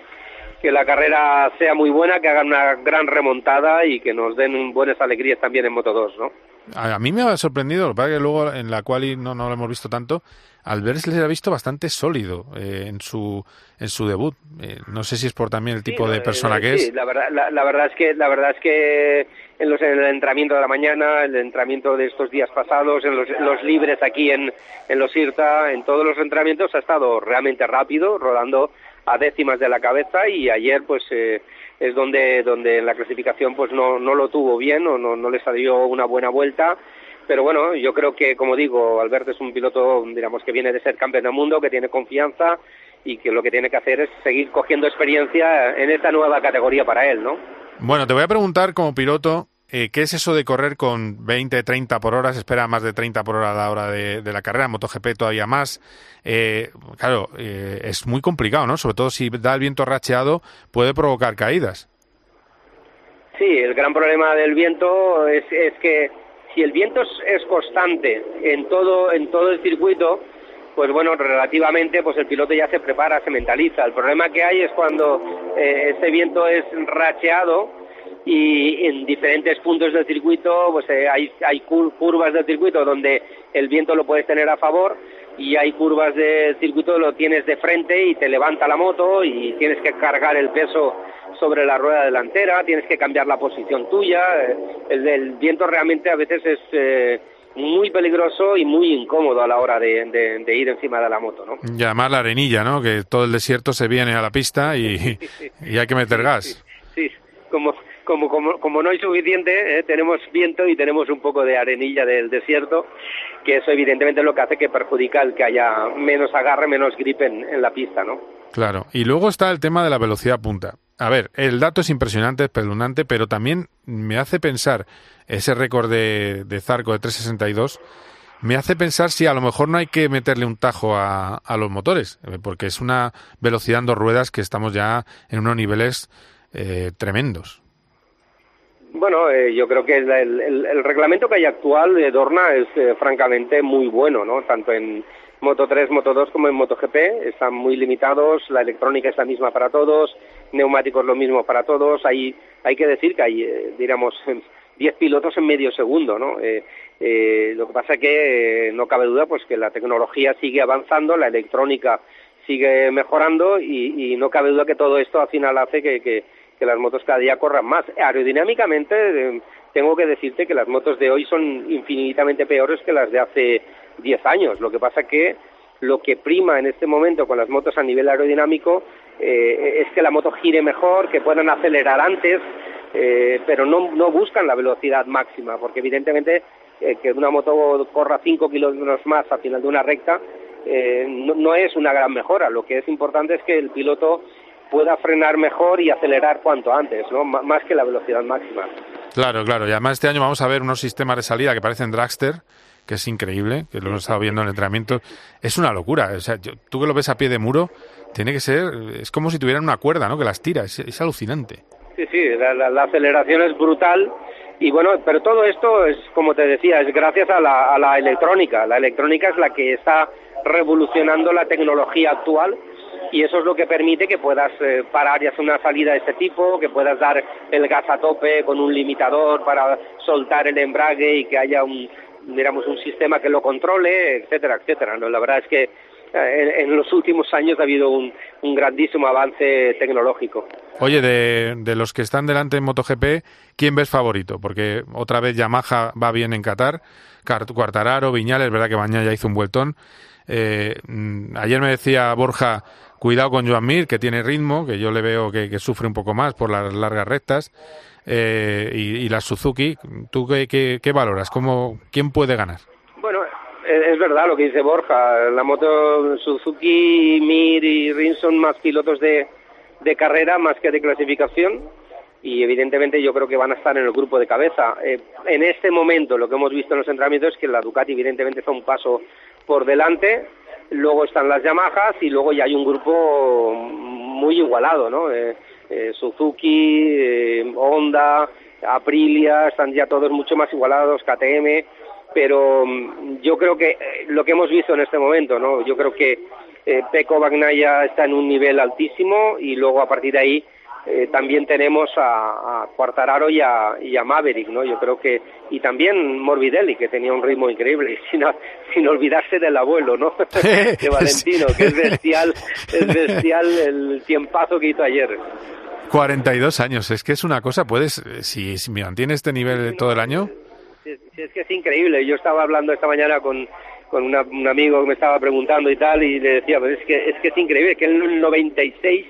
que la carrera sea muy buena, que hagan una gran remontada y que nos den buenas alegrías también en Moto 2, ¿no? A, a mí me ha sorprendido, lo que pasa es que luego en la cual no, no lo hemos visto tanto, Albert se le ha visto bastante sólido eh, en su en su debut. Eh, no sé si es por también el tipo Sí, de eh, persona que sí, es. La verdad, la, la verdad es que la verdad es que en, los, en el entrenamiento de la mañana, el entrenamiento de estos días pasados, en los, los libres aquí en, en los IRTA, en todos los entrenamientos ha estado realmente rápido, rodando a décimas de la cabeza y ayer pues eh, es donde donde en la clasificación pues no, no lo tuvo bien o no, no le salió una buena vuelta pero bueno, yo creo que, como digo, Alberto es un piloto, digamos, que viene de ser campeón del mundo, que tiene confianza y que lo que tiene que hacer es seguir cogiendo experiencia en esta nueva categoría para él, ¿no? Bueno, te voy a preguntar como piloto, eh, ¿qué es eso de correr con 20, 30 por hora? Se espera más de 30 por hora a la hora de, la carrera, MotoGP todavía más. Eh, claro, eh, es muy complicado, ¿no? Sobre todo si da el viento racheado, puede provocar caídas. Sí, el gran problema del viento es, es que si el viento es, es constante en todo en todo el circuito, pues bueno, relativamente, pues el piloto ya se prepara, se mentaliza. El problema que hay es cuando eh, ese viento es racheado y en diferentes puntos del circuito, pues eh, hay, hay cur- curvas del circuito donde el viento lo puedes tener a favor y hay curvas del circuito lo tienes de frente y te levanta la moto y tienes que cargar el peso sobre la rueda delantera, tienes que cambiar la posición tuya. eh, El, el viento realmente a veces es eh, muy peligroso y muy incómodo a la hora de, de- de ir encima de la moto, ¿no? Y además la arenilla, ¿no? Que todo el desierto se viene a la pista y, y hay que meter gas. Sí, como, como, como, como no hay suficiente, eh, tenemos viento y tenemos un poco de arenilla del desierto, que eso evidentemente es lo que hace que perjudica el que haya menos agarre, menos grip en, la pista, ¿no? Claro. Y luego está el tema de la velocidad punta. A ver, el dato es impresionante, espeluznante, pero también me hace pensar ese récord de, de Zarco de 362. Me hace pensar si a lo mejor no hay que meterle un tajo a, a los motores, eh, porque es una velocidad en dos ruedas que estamos ya en unos niveles eh, tremendos. Bueno, eh, yo creo que el, el- reglamento que hay actual de Dorna es eh, francamente muy bueno, ¿no? Tanto en Moto 3, Moto 2 como en MotoGP están muy limitados, la electrónica es la misma para todos, neumáticos lo mismo para todos, hay, hay que decir que hay, eh, diríamos, 10 pilotos en medio segundo, ¿no? Eh, eh, lo que pasa que eh, no cabe duda pues que la tecnología sigue avanzando, la electrónica sigue mejorando y, y no cabe duda que todo esto al final hace que, que, que las motos cada día corran más. Aerodinámicamente tengo que decirte que las motos de hoy son infinitamente peores que las de hace 10 años. Lo que pasa que lo que prima en este momento con las motos a nivel aerodinámico eh, es que la moto gire mejor, que puedan acelerar antes, eh, pero no, no buscan la velocidad máxima, porque evidentemente eh, que una moto corra 5 kilómetros más al final de una recta eh, no, no es una gran mejora. Lo que es importante es que el piloto pueda frenar mejor y acelerar cuanto antes, ¿no? M- más que la velocidad máxima. Claro, claro. Y además este año vamos a ver unos sistemas de salida que parecen dragster, que es increíble, que lo hemos estado viendo en el entrenamiento. Es una locura. O sea, yo- tú que lo ves a pie de muro, tiene que ser, es como si tuvieran una cuerda, ¿no? Que las tira. Es, es alucinante. Sí, sí, la, la- la aceleración es brutal Y bueno, pero todo esto es, como te decía, es gracias a la, a la electrónica. La electrónica es la que está revolucionando la tecnología actual y eso es lo que permite que puedas eh, parar y hacer una salida de este tipo, que puedas dar el gas a tope con un limitador para soltar el embrague y que haya un, digamos, un sistema que lo controle, etcétera, etcétera. ¿no? La verdad es que eh, en, los últimos años ha habido un, un grandísimo avance tecnológico. Oye, de, de los que están delante en MotoGP, ¿quién ves favorito? Porque otra vez Yamaha va bien en Qatar, Cuartararo, Viñales, verdad que Bañaya ya hizo un vueltón. Eh, mm, ayer me decía Borja, cuidado con Joan Mir, que tiene ritmo, que yo le veo que, que sufre un poco más por las largas rectas. Eh, y, la Suzuki, ¿tú qué, qué- valoras? ¿Cómo, ¿Quién puede ganar? Bueno, es es verdad lo que dice Borja. La moto Suzuki, Mir y Rin son más pilotos de, de carrera más que de clasificación y evidentemente yo creo que van a estar en el grupo de cabeza. Eh, en este momento lo que hemos visto en los entrenamientos es que la Ducati evidentemente está un paso por delante, luego están las Yamahas y luego ya hay un grupo muy igualado, ¿no? Eh, eh, Suzuki, eh, Honda, Aprilia, están ya todos mucho más igualados, KTM, pero mm, yo creo que eh, lo que hemos visto en este momento, ¿no? Yo creo que eh, Pecco Bagnaia está en un nivel altísimo y luego a partir de ahí eh, también tenemos a, a Quartararo y a, y a Maverick, ¿no? Yo creo que y también Morbidelli que tenía un ritmo increíble, sin, sin olvidarse del abuelo, ¿no? de Valentino, que es bestial, es bestial el tiempazo que hizo ayer. 42 años, es que es una cosa, puedes, si, si mantiene este nivel todo el año, sí, es que es increíble. Yo estaba hablando esta mañana con, con una- un amigo que me estaba preguntando y tal, y le decía, pues es que es, que es increíble, que en el 96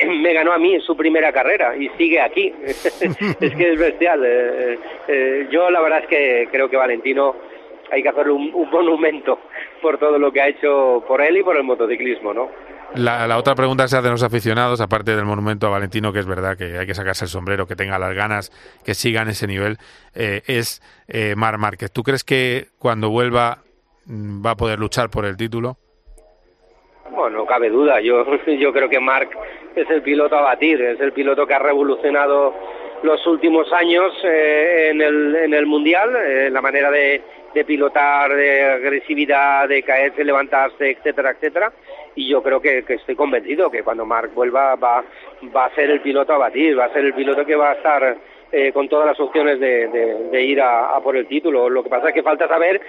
me ganó a mí en su primera carrera y sigue aquí. es que es bestial. Eh, eh, yo la verdad es que creo que Valentino hay que hacerle un, monumento por todo lo que ha hecho por él y por el motociclismo, ¿no? La, otra pregunta se hacen los aficionados, aparte del monumento a Valentino, que es verdad que hay que sacarse el sombrero, que tenga las ganas, que siga en ese nivel, eh, es eh, Mar Márquez. ¿Tú crees que cuando vuelva mm, va a poder luchar por el título? Bueno, no cabe duda. Yo, yo creo que Marc es el piloto a batir, es el piloto que ha revolucionado los últimos años eh, en, el, en el Mundial, eh, la manera de, de pilotar, de agresividad, de caerse, levantarse, etcétera, etcétera. Y yo creo que, que estoy convencido que cuando Marc vuelva va, va a ser el piloto a batir, va a ser el piloto que va a estar eh, con todas las opciones de, de- ir a, a por el título. Lo que pasa es que falta saber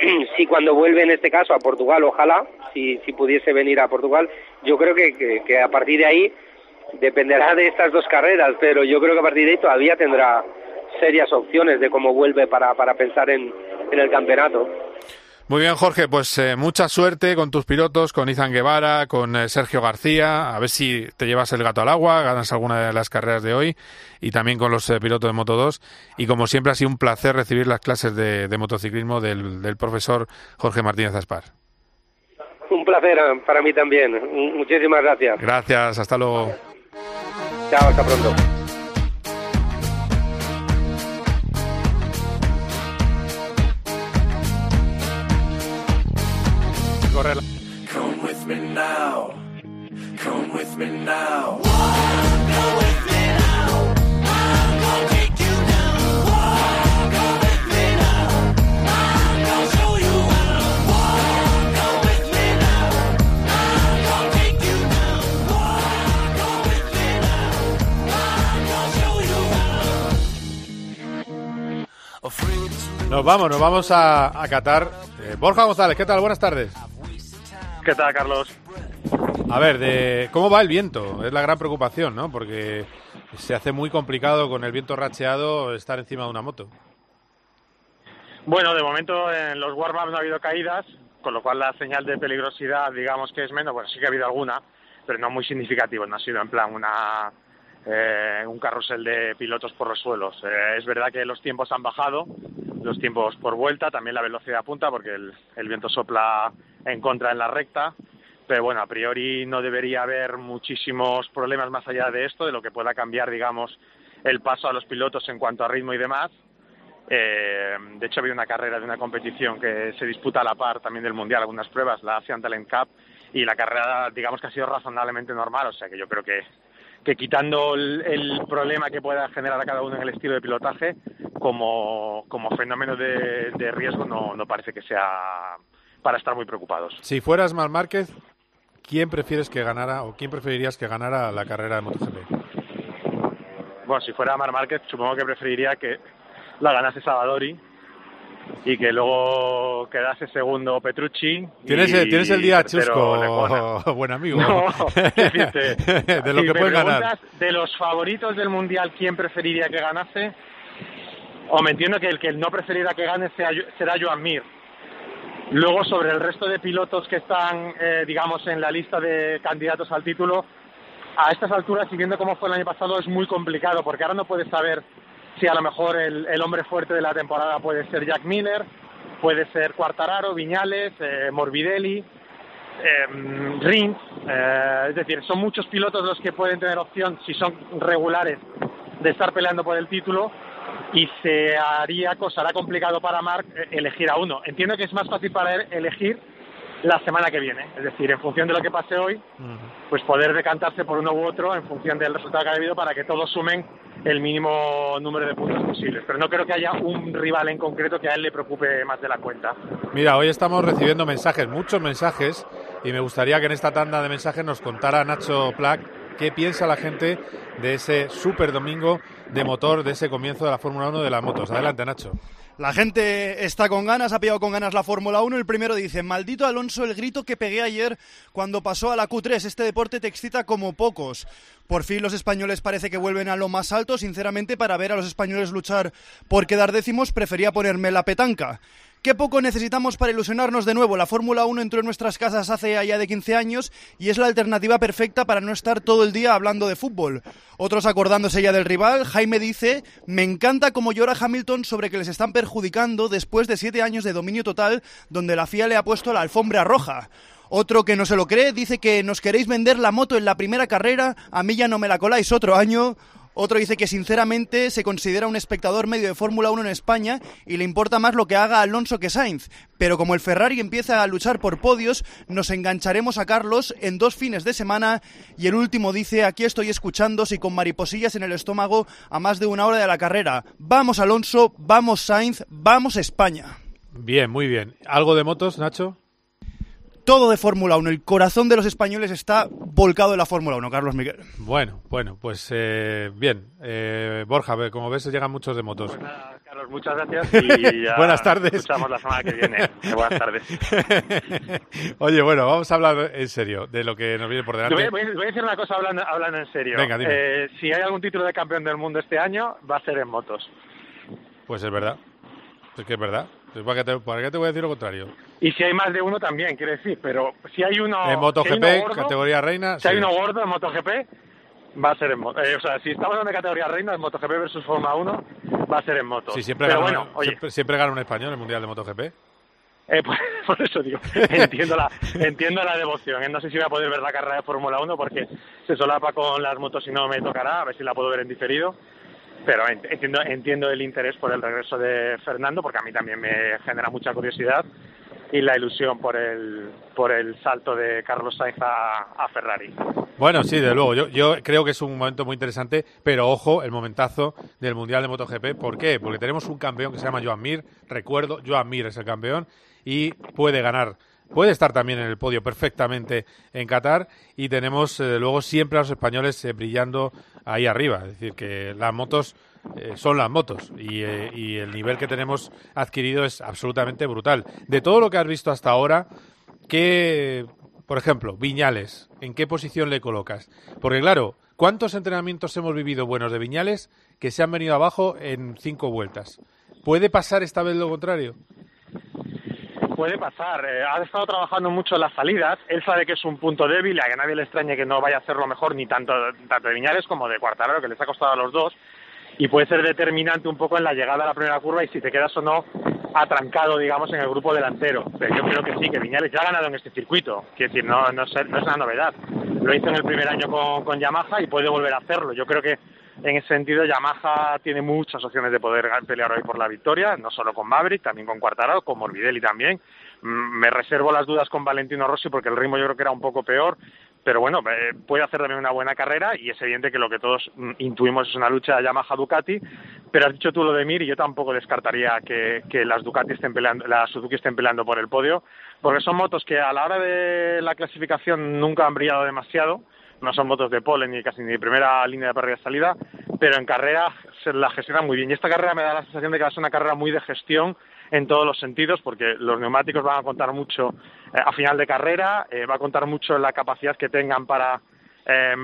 si cuando vuelve en este caso a Portugal, ojalá, si, si pudiese venir a Portugal, yo creo que, que, a partir de ahí dependerá de estas dos carreras, pero yo creo que a partir de ahí todavía tendrá serias opciones de cómo vuelve para, para pensar en, en el campeonato. Muy bien, Jorge, pues eh, mucha suerte con tus pilotos, con Izan Guevara, con eh, Sergio García, a ver si te llevas el gato al agua, ganas alguna de las carreras de hoy y también con los eh, pilotos de Moto 2. Y como siempre ha sido un placer recibir las clases de, de motociclismo del, del profesor Jorge Martínez Aspar. Un placer para mí también. Muchísimas gracias. Gracias, hasta luego. Chao, hasta pronto. Nos vamos, nos vamos a, a Qatar. Eh, Borja González, ¿qué tal? Buenas tardes. ¿Qué tal, Carlos? A ver, de, ¿cómo va el viento? Es la gran preocupación, ¿no? Porque se hace muy complicado con el viento racheado estar encima de una moto. Bueno, de momento en los warm-ups no ha habido caídas, con lo cual la señal de peligrosidad, digamos que es menos. Bueno, sí que ha habido alguna, pero no muy significativo. No ha sido en plan una eh, un carrusel de pilotos por los suelos. Eh, es verdad que los tiempos han bajado, los tiempos por vuelta, también la velocidad punta, porque el, el viento sopla en contra en la recta. Pero bueno, a priori no debería haber muchísimos problemas más allá de esto, de lo que pueda cambiar, digamos, el paso a los pilotos en cuanto a ritmo y demás. Eh, de hecho, había una carrera de una competición que se disputa a la par también del Mundial, algunas pruebas, la Asian Talent Cup, y la carrera, digamos que ha sido razonablemente normal, o sea que yo creo que, que quitando el, el problema que pueda generar a cada uno en el estilo de pilotaje, como, como fenómeno de, de riesgo no, no parece que sea para estar muy preocupados. Si fueras Marc Márquez, ¿quién prefieres que ganara o quién preferirías que ganara la carrera de MotoGP? Bueno, si fuera Mar Márquez, supongo que preferiría que la ganase Savadori y que luego quedase segundo Petrucci. Tienes, y tienes el día chusco, buen amigo. No, de lo Si que puedes ganar. De los favoritos del Mundial, ¿quién preferiría que ganase? O me entiendo que el que no preferiría que gane sea, será Joan Mir. Luego, sobre el resto de pilotos que están, eh, digamos, en la lista de candidatos al título, a estas alturas, y viendo cómo fue el año pasado, es muy complicado, porque ahora no puedes saber si a lo mejor el, el hombre fuerte de la temporada puede ser Jack Miller, puede ser Quartararo, Viñales, eh, Morbidelli, eh, Rins, eh, es decir, son muchos pilotos los que pueden tener opción, si son regulares, de estar peleando por el título y se haría, cosa, hará complicado para Mark eh, elegir a uno. Entiendo que es más fácil para él elegir la semana que viene, es decir, en función de lo que pase hoy, pues poder decantarse por uno u otro en función del resultado que haya habido para que todos sumen el mínimo número de puntos posibles. Pero no creo que haya un rival en concreto que a él le preocupe más de la cuenta. Mira, hoy estamos recibiendo mensajes, muchos mensajes, y me gustaría que en esta tanda de mensajes nos contara Nacho Plack qué piensa la gente de ese super domingo de motor, de ese comienzo de la Fórmula 1 de las motos. Adelante, Nacho. La gente está con ganas, ha pillado con ganas la Fórmula 1. El primero dice, maldito Alonso, el grito que pegué ayer cuando pasó a la Q3. Este deporte te excita como pocos. Por fin los españoles parece que vuelven a lo más alto. Sinceramente, para ver a los españoles luchar por quedar décimos, prefería ponerme la petanca. Qué poco necesitamos para ilusionarnos de nuevo. La Fórmula 1 entró en nuestras casas hace allá de 15 años y es la alternativa perfecta para no estar todo el día hablando de fútbol. Otros acordándose ya del rival, Jaime dice, me encanta cómo llora Hamilton sobre que les están perjudicando después de siete años de dominio total donde la FIA le ha puesto la alfombra roja. Otro que no se lo cree dice que nos queréis vender la moto en la primera carrera, a mí ya no me la coláis otro año. Otro dice que sinceramente se considera un espectador medio de Fórmula 1 en España y le importa más lo que haga Alonso que Sainz. Pero como el Ferrari empieza a luchar por podios, nos engancharemos a Carlos en dos fines de semana. Y el último dice, aquí estoy escuchando y con mariposillas en el estómago a más de una hora de la carrera. Vamos Alonso, vamos Sainz, vamos España. Bien, muy bien. ¿Algo de motos, Nacho? Todo de Fórmula 1. El corazón de los españoles está volcado en la Fórmula 1, Carlos Miguel. Bueno, bueno, pues eh, bien. Eh, Borja, como ves, llegan muchos de motos. Pues nada, Carlos, muchas gracias y ya Buenas tardes. escuchamos la semana que viene. Buenas tardes. Oye, bueno, vamos a hablar en serio de lo que nos viene por Te delante. Voy, voy- voy a decir una cosa hablando, hablando en serio. Venga, dime. Eh, si hay algún título de campeón del mundo este año, va a ser en motos. Pues es verdad. Es que es verdad. Entonces, ¿Para qué, te, para qué te voy a decir lo contrario? Y si hay más de uno también, quiero decir. Pero si hay uno. en si hay MotoGP, uno gordo, categoría reina. Si hay uno gordo en MotoGP, va a ser en moto. Eh, o sea, si estamos hablando de categoría reina, en MotoGP versus Fórmula 1, va a ser en moto. Sí, siempre, Pero gana, bueno, oye, siempre, siempre gana un español en el Mundial de MotoGP. eh, pues, por eso digo, entiendo la, entiendo la devoción. eh. No sé si voy a poder ver la carrera de Fórmula 1 porque se solapa con las motos y no me tocará, a ver si la puedo ver en diferido. Pero ent- entiendo, entiendo el interés por el regreso de Fernando, porque a mí también me genera mucha curiosidad y la ilusión por el, por el salto de Carlos Sainz a, a Ferrari. Bueno, sí, de luego. Yo, yo creo que es un momento muy interesante, pero ojo, el momentazo del Mundial de MotoGP. ¿Por qué? Porque tenemos un campeón que se llama Joan Mir. Recuerdo, Joan Mir es el campeón y puede ganar. Puede estar también en el podio perfectamente en Qatar y tenemos eh, luego siempre a los españoles eh, brillando ahí arriba. Es decir, que las motos eh, son las motos y, eh, y el nivel que tenemos adquirido es absolutamente brutal. De todo lo que has visto hasta ahora, ¿qué, por ejemplo, Viñales, ¿en qué posición le colocas? Porque claro, ¿cuántos entrenamientos hemos vivido buenos de Viñales que se han venido abajo en cinco vueltas? ¿Puede pasar esta vez lo contrario? Puede pasar. eh, ha estado trabajando mucho en las salidas. Él sabe que es un punto débil y a que nadie le extrañe que no vaya a hacerlo mejor ni tanto, de Viñales como de Cuartararo, que les ha costado a los dos. Y puede ser determinante un poco en la llegada a la primera curva y si te quedas o no atrancado, digamos, en el grupo delantero. Pero yo creo que sí, que Viñales ya ha ganado en este circuito. Quiero decir, no, no, es, no es una novedad. Lo hizo en el primer año con, con Yamaha y puede volver a hacerlo. Yo creo que en ese sentido Yamaha tiene muchas opciones de poder pelear hoy por la victoria, no solo con Maverick, también con Quartararo, con Morbidelli también. Mm, Me reservo las dudas con Valentino Rossi porque el ritmo yo creo que era un poco peor, pero bueno, eh, puede hacer también una buena carrera y es evidente que lo que todos mm, intuimos es una lucha Yamaha-Ducati, pero has dicho tú lo de Mir y yo tampoco descartaría que, que las Ducati estén peleando, las Suzuki estén peleando por el podio, porque son motos que a la hora de la clasificación nunca han brillado demasiado, no son motos de pole ni casi ni de primera línea de parrilla salida, pero en carrera se la gestionan muy bien. Y esta carrera me da la sensación de que va a ser una carrera muy de gestión en todos los sentidos, porque los neumáticos van a contar mucho eh, a final de carrera, eh, va a contar mucho la capacidad que tengan para eh,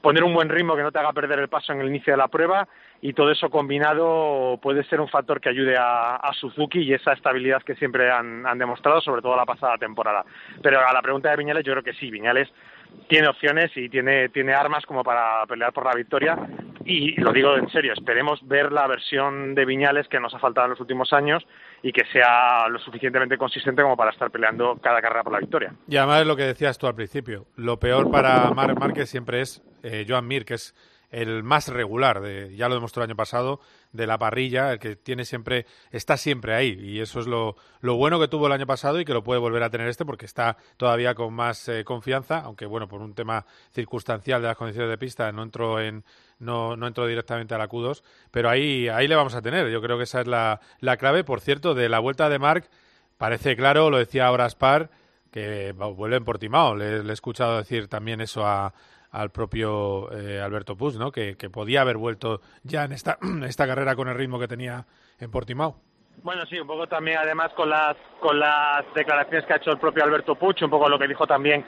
poner un buen ritmo que no te haga perder el paso en el inicio de la prueba y todo eso combinado puede ser un factor que ayude a, a Suzuki y esa estabilidad que siempre han, han demostrado, sobre todo la pasada temporada. Pero a la pregunta de Viñales, yo creo que sí, Viñales tiene opciones y tiene, tiene armas como para pelear por la victoria. Y lo digo en serio, esperemos ver la versión de Viñales que nos ha faltado en los últimos años y que sea lo suficientemente consistente como para estar peleando cada carrera por la victoria. Y además es lo que decías tú al principio. Lo peor para Marc Márquez siempre es eh, Joan Mir, que es el más regular, de, ya lo demostró el año pasado, de la parrilla, el que tiene siempre, está siempre ahí. Y eso es lo, lo bueno que tuvo el año pasado y que lo puede volver a tener este porque está todavía con más eh, confianza, aunque bueno, por un tema circunstancial de las condiciones de pista no entró en, no, no entró directamente a la Q2, pero ahí, ahí le vamos a tener. Yo creo que esa es la, la clave. Por cierto, de la vuelta de Marc, parece claro, lo decía ahora Spar, que vuelve en Portimao. Le, le, he escuchado decir también eso a, al propio eh, Alberto Puig, ¿no? Que, que, podía haber vuelto ya en esta, esta carrera con el ritmo que tenía en Portimao. Bueno, sí, un poco también además con las, con las declaraciones que ha hecho el propio Alberto Puig, un poco lo que dijo también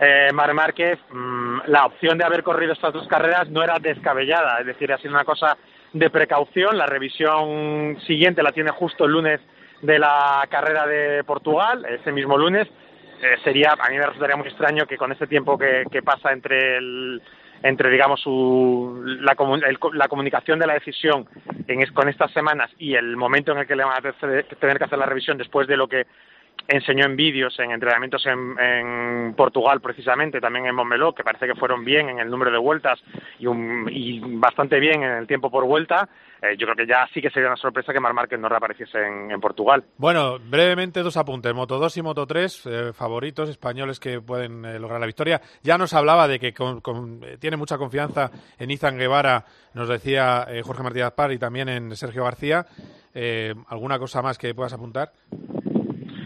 eh, Mar Márquez, mmm, la opción de haber corrido estas dos carreras no era descabellada, es decir, ha sido una cosa de precaución, la revisión siguiente la tiene justo el lunes de la carrera de Portugal, ese mismo lunes, eh, sería a mí me resultaría muy extraño que con este tiempo que, pasa entre el entre digamos la, el, la, comunicación de la decisión en, con estas semanas y el momento en el que le van a tener que hacer la revisión después de lo que enseñó en vídeos, en entrenamientos en, en, Portugal precisamente, también en Montmeló, que parece que fueron bien en el número de vueltas y, un, y bastante bien en el tiempo por vuelta. Eh, yo creo que ya sí que sería una sorpresa que Mar Márquez no reapareciese en, en, Portugal. Bueno, brevemente dos apuntes. Moto 2 y Moto 3, eh, favoritos españoles que pueden eh, lograr la victoria. Ya nos hablaba de que con, con, tiene mucha confianza en Izan Guevara, nos decía Jorge Martínez Par y también en Sergio García. ¿Alguna cosa más que puedas apuntar?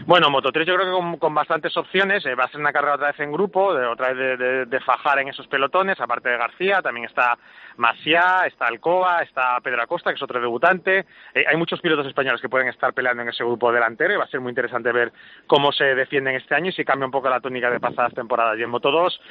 Bueno, Moto 3 yo creo que con, bastantes opciones. Eh, va a ser una carrera otra vez en grupo, de, otra vez de, fajar en esos pelotones, aparte de García, también está Masia, está Alcoba, está Pedro Acosta, que es otro debutante. Eh, hay muchos pilotos españoles que pueden estar peleando en ese grupo delantero y va a ser muy interesante ver cómo se defienden este año y si cambia un poco la tónica de pasadas temporadas. Y en Moto 2,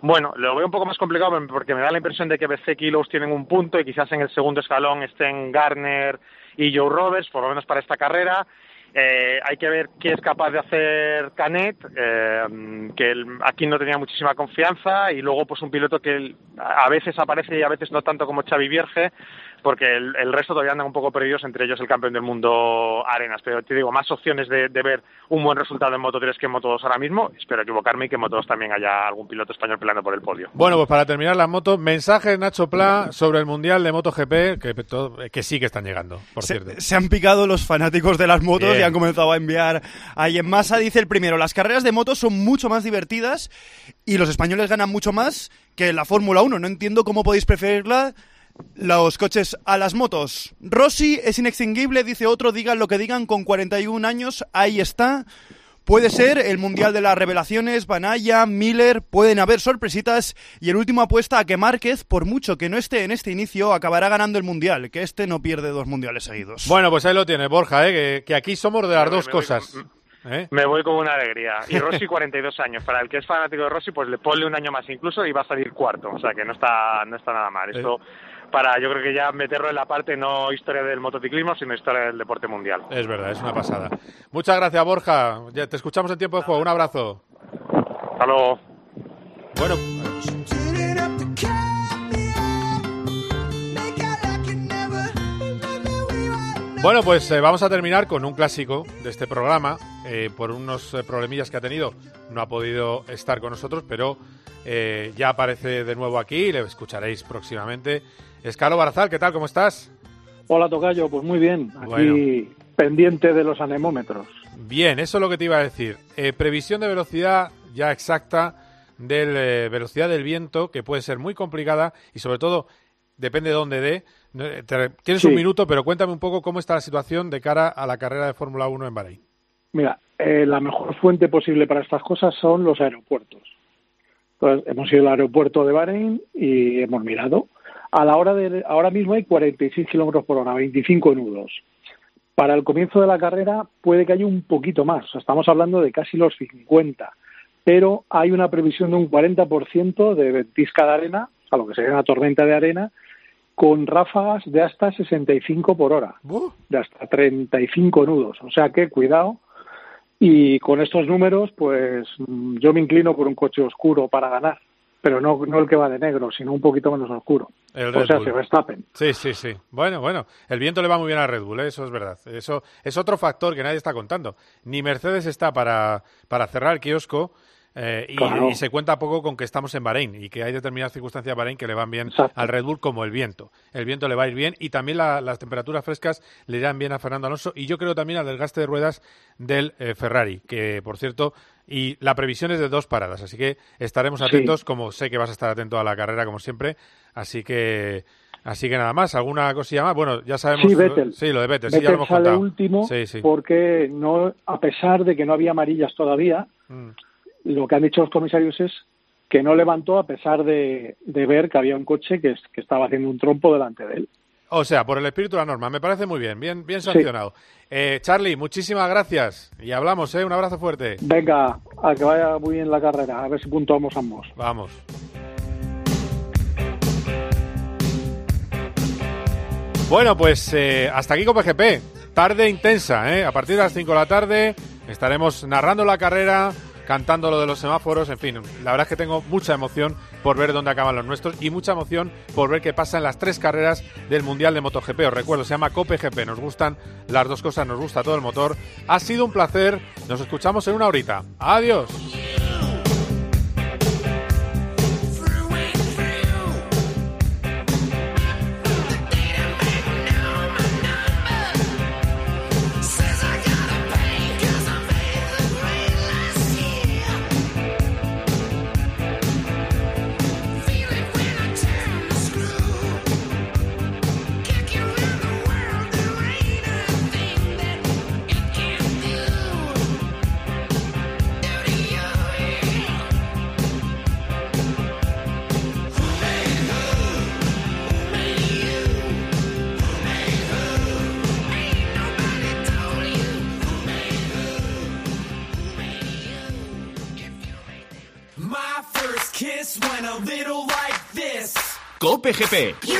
bueno, lo veo un poco más complicado porque me da la impresión de que BC y Lowe's tienen un punto y quizás en el segundo escalón estén Garner y Joe Roberts, por lo menos para esta carrera. Eh, hay que ver qué es capaz de hacer Canet, eh, que él, aquí no tenía muchísima confianza, y luego pues un piloto que a veces aparece y a veces no tanto como Xavi Vierge, porque el, el, resto todavía andan un poco perdidos, entre ellos el campeón del mundo Arenas. Pero te digo, más opciones de, de ver un buen resultado en Moto 3 que en Moto 2 ahora mismo. Espero equivocarme y que en Moto 2 también haya algún piloto español peleando por el podio. Bueno, pues para terminar la moto, mensaje de Nacho Pla sobre el Mundial de MotoGP, que, todo, que sí que están llegando, por se, cierto. Se han picado los fanáticos de las motos Bien. y han comenzado a enviar ahí en masa. Dice el primero, las carreras de motos son mucho más divertidas y los españoles ganan mucho más que la Fórmula 1. No entiendo cómo podéis preferirla los coches a las motos. Rossi es inextinguible, dice otro, digan lo que digan, con 41 años, ahí está. Puede ser el Mundial de las Revelaciones, Banaya, Miller, pueden haber sorpresitas y el último apuesta a que Márquez, por mucho que no esté en este inicio, acabará ganando el Mundial, que este no pierde dos Mundiales seguidos. Bueno, pues ahí lo tiene Borja, ¿eh? que, que aquí somos de las Me- dos me voy cosas. con- ¿eh? Me voy con una alegría. Y Rossi 42 años. Para el que es fanático de Rossi, pues le ponle un año más incluso y va a salir cuarto. O sea que no está, no está nada mal. Esto para yo creo que ya meterlo en la parte no historia del motociclismo, sino historia del deporte mundial. Es verdad, es una pasada. Muchas gracias, Borja. Ya te escuchamos en tiempo de juego. Un abrazo. Hasta luego. Bueno, Bueno, pues eh, vamos a terminar con un clásico de este programa. Eh, por unos eh, problemillas que ha tenido, no ha podido estar con nosotros, pero eh, ya aparece de nuevo aquí le escucharéis próximamente. Escalo Barazal, ¿qué tal? ¿Cómo estás? Hola, Tocayo, pues muy bien. Aquí Bueno. pendiente de los anemómetros. Bien, eso es lo que te iba a decir. Eh, previsión de velocidad ya exacta de la velocidad del viento, que puede ser muy complicada y sobre todo depende de dónde dé. Eh, Tienes Sí. un minuto, pero cuéntame un poco cómo está la situación de cara a la carrera de Fórmula 1 en Bahrein. Mira, eh, la mejor fuente posible para estas cosas son los aeropuertos. Entonces, hemos ido al aeropuerto de Bahrein y hemos mirado. A la hora de, ahora mismo hay 46 kilómetros por hora, 25 nudos. Para el comienzo de la carrera puede que haya un poquito más. Estamos hablando de casi los 50. Pero hay una previsión de un 40% de ventisca de arena, o sea, lo que sería una tormenta de arena, con ráfagas de hasta 65 por hora, de hasta 35 nudos. O sea que cuidado. Y con estos números, pues yo me inclino por un coche oscuro para ganar, pero no, no el que va de negro, sino un poquito menos oscuro. El o sea, Bull. se Verstappen. Sí, sí, sí. Bueno, bueno. El viento le va muy bien a Red Bull, ¿eh? eso es verdad. Eso es otro factor que nadie está contando. Ni Mercedes está para, para cerrar el kiosco eh, y, Claro. y se cuenta poco con que estamos en Bahrein y que hay determinadas circunstancias en Bahrein que le van bien al Red Bull como el viento. El viento le va a ir bien y también la- las temperaturas frescas le irán bien a Fernando Alonso y yo creo también al desgaste de ruedas del eh, Ferrari, que por cierto, y la previsión es de dos paradas, así que estaremos Sí. atentos, como sé que vas a estar atento a la carrera como siempre, así que así que nada más, alguna cosilla más, bueno, ya sabemos Sí, Vettel. sí, lo de Vettel, sí, ya lo Vettel hemos sale contado. último Sí, sí. porque no, a pesar de que no había amarillas todavía, Mm. lo que han dicho los comisarios es que no levantó a pesar de, de ver que había un coche que, que estaba haciendo un trompo delante de él. O sea, por el espíritu de la norma, me parece muy bien, bien, bien Sí. sancionado. Eh, Charlie, muchísimas gracias y hablamos, ¿eh? Un abrazo fuerte. Venga, a que vaya muy bien la carrera, a ver si puntuamos ambos. Vamos. Bueno, pues eh, hasta aquí con PGP. Tarde intensa, ¿eh? A partir de las 5 de la tarde estaremos narrando la carrera, cantando lo de los semáforos, en fin. La verdad es que tengo mucha emoción por ver dónde acaban los nuestros y mucha emoción por ver qué pasa en las tres carreras del Mundial de MotoGP. Os recuerdo, se llama COPGP. Nos gustan las dos cosas, nos gusta todo el motor. Ha sido un placer. Nos escuchamos en una horita. Adiós. Kiss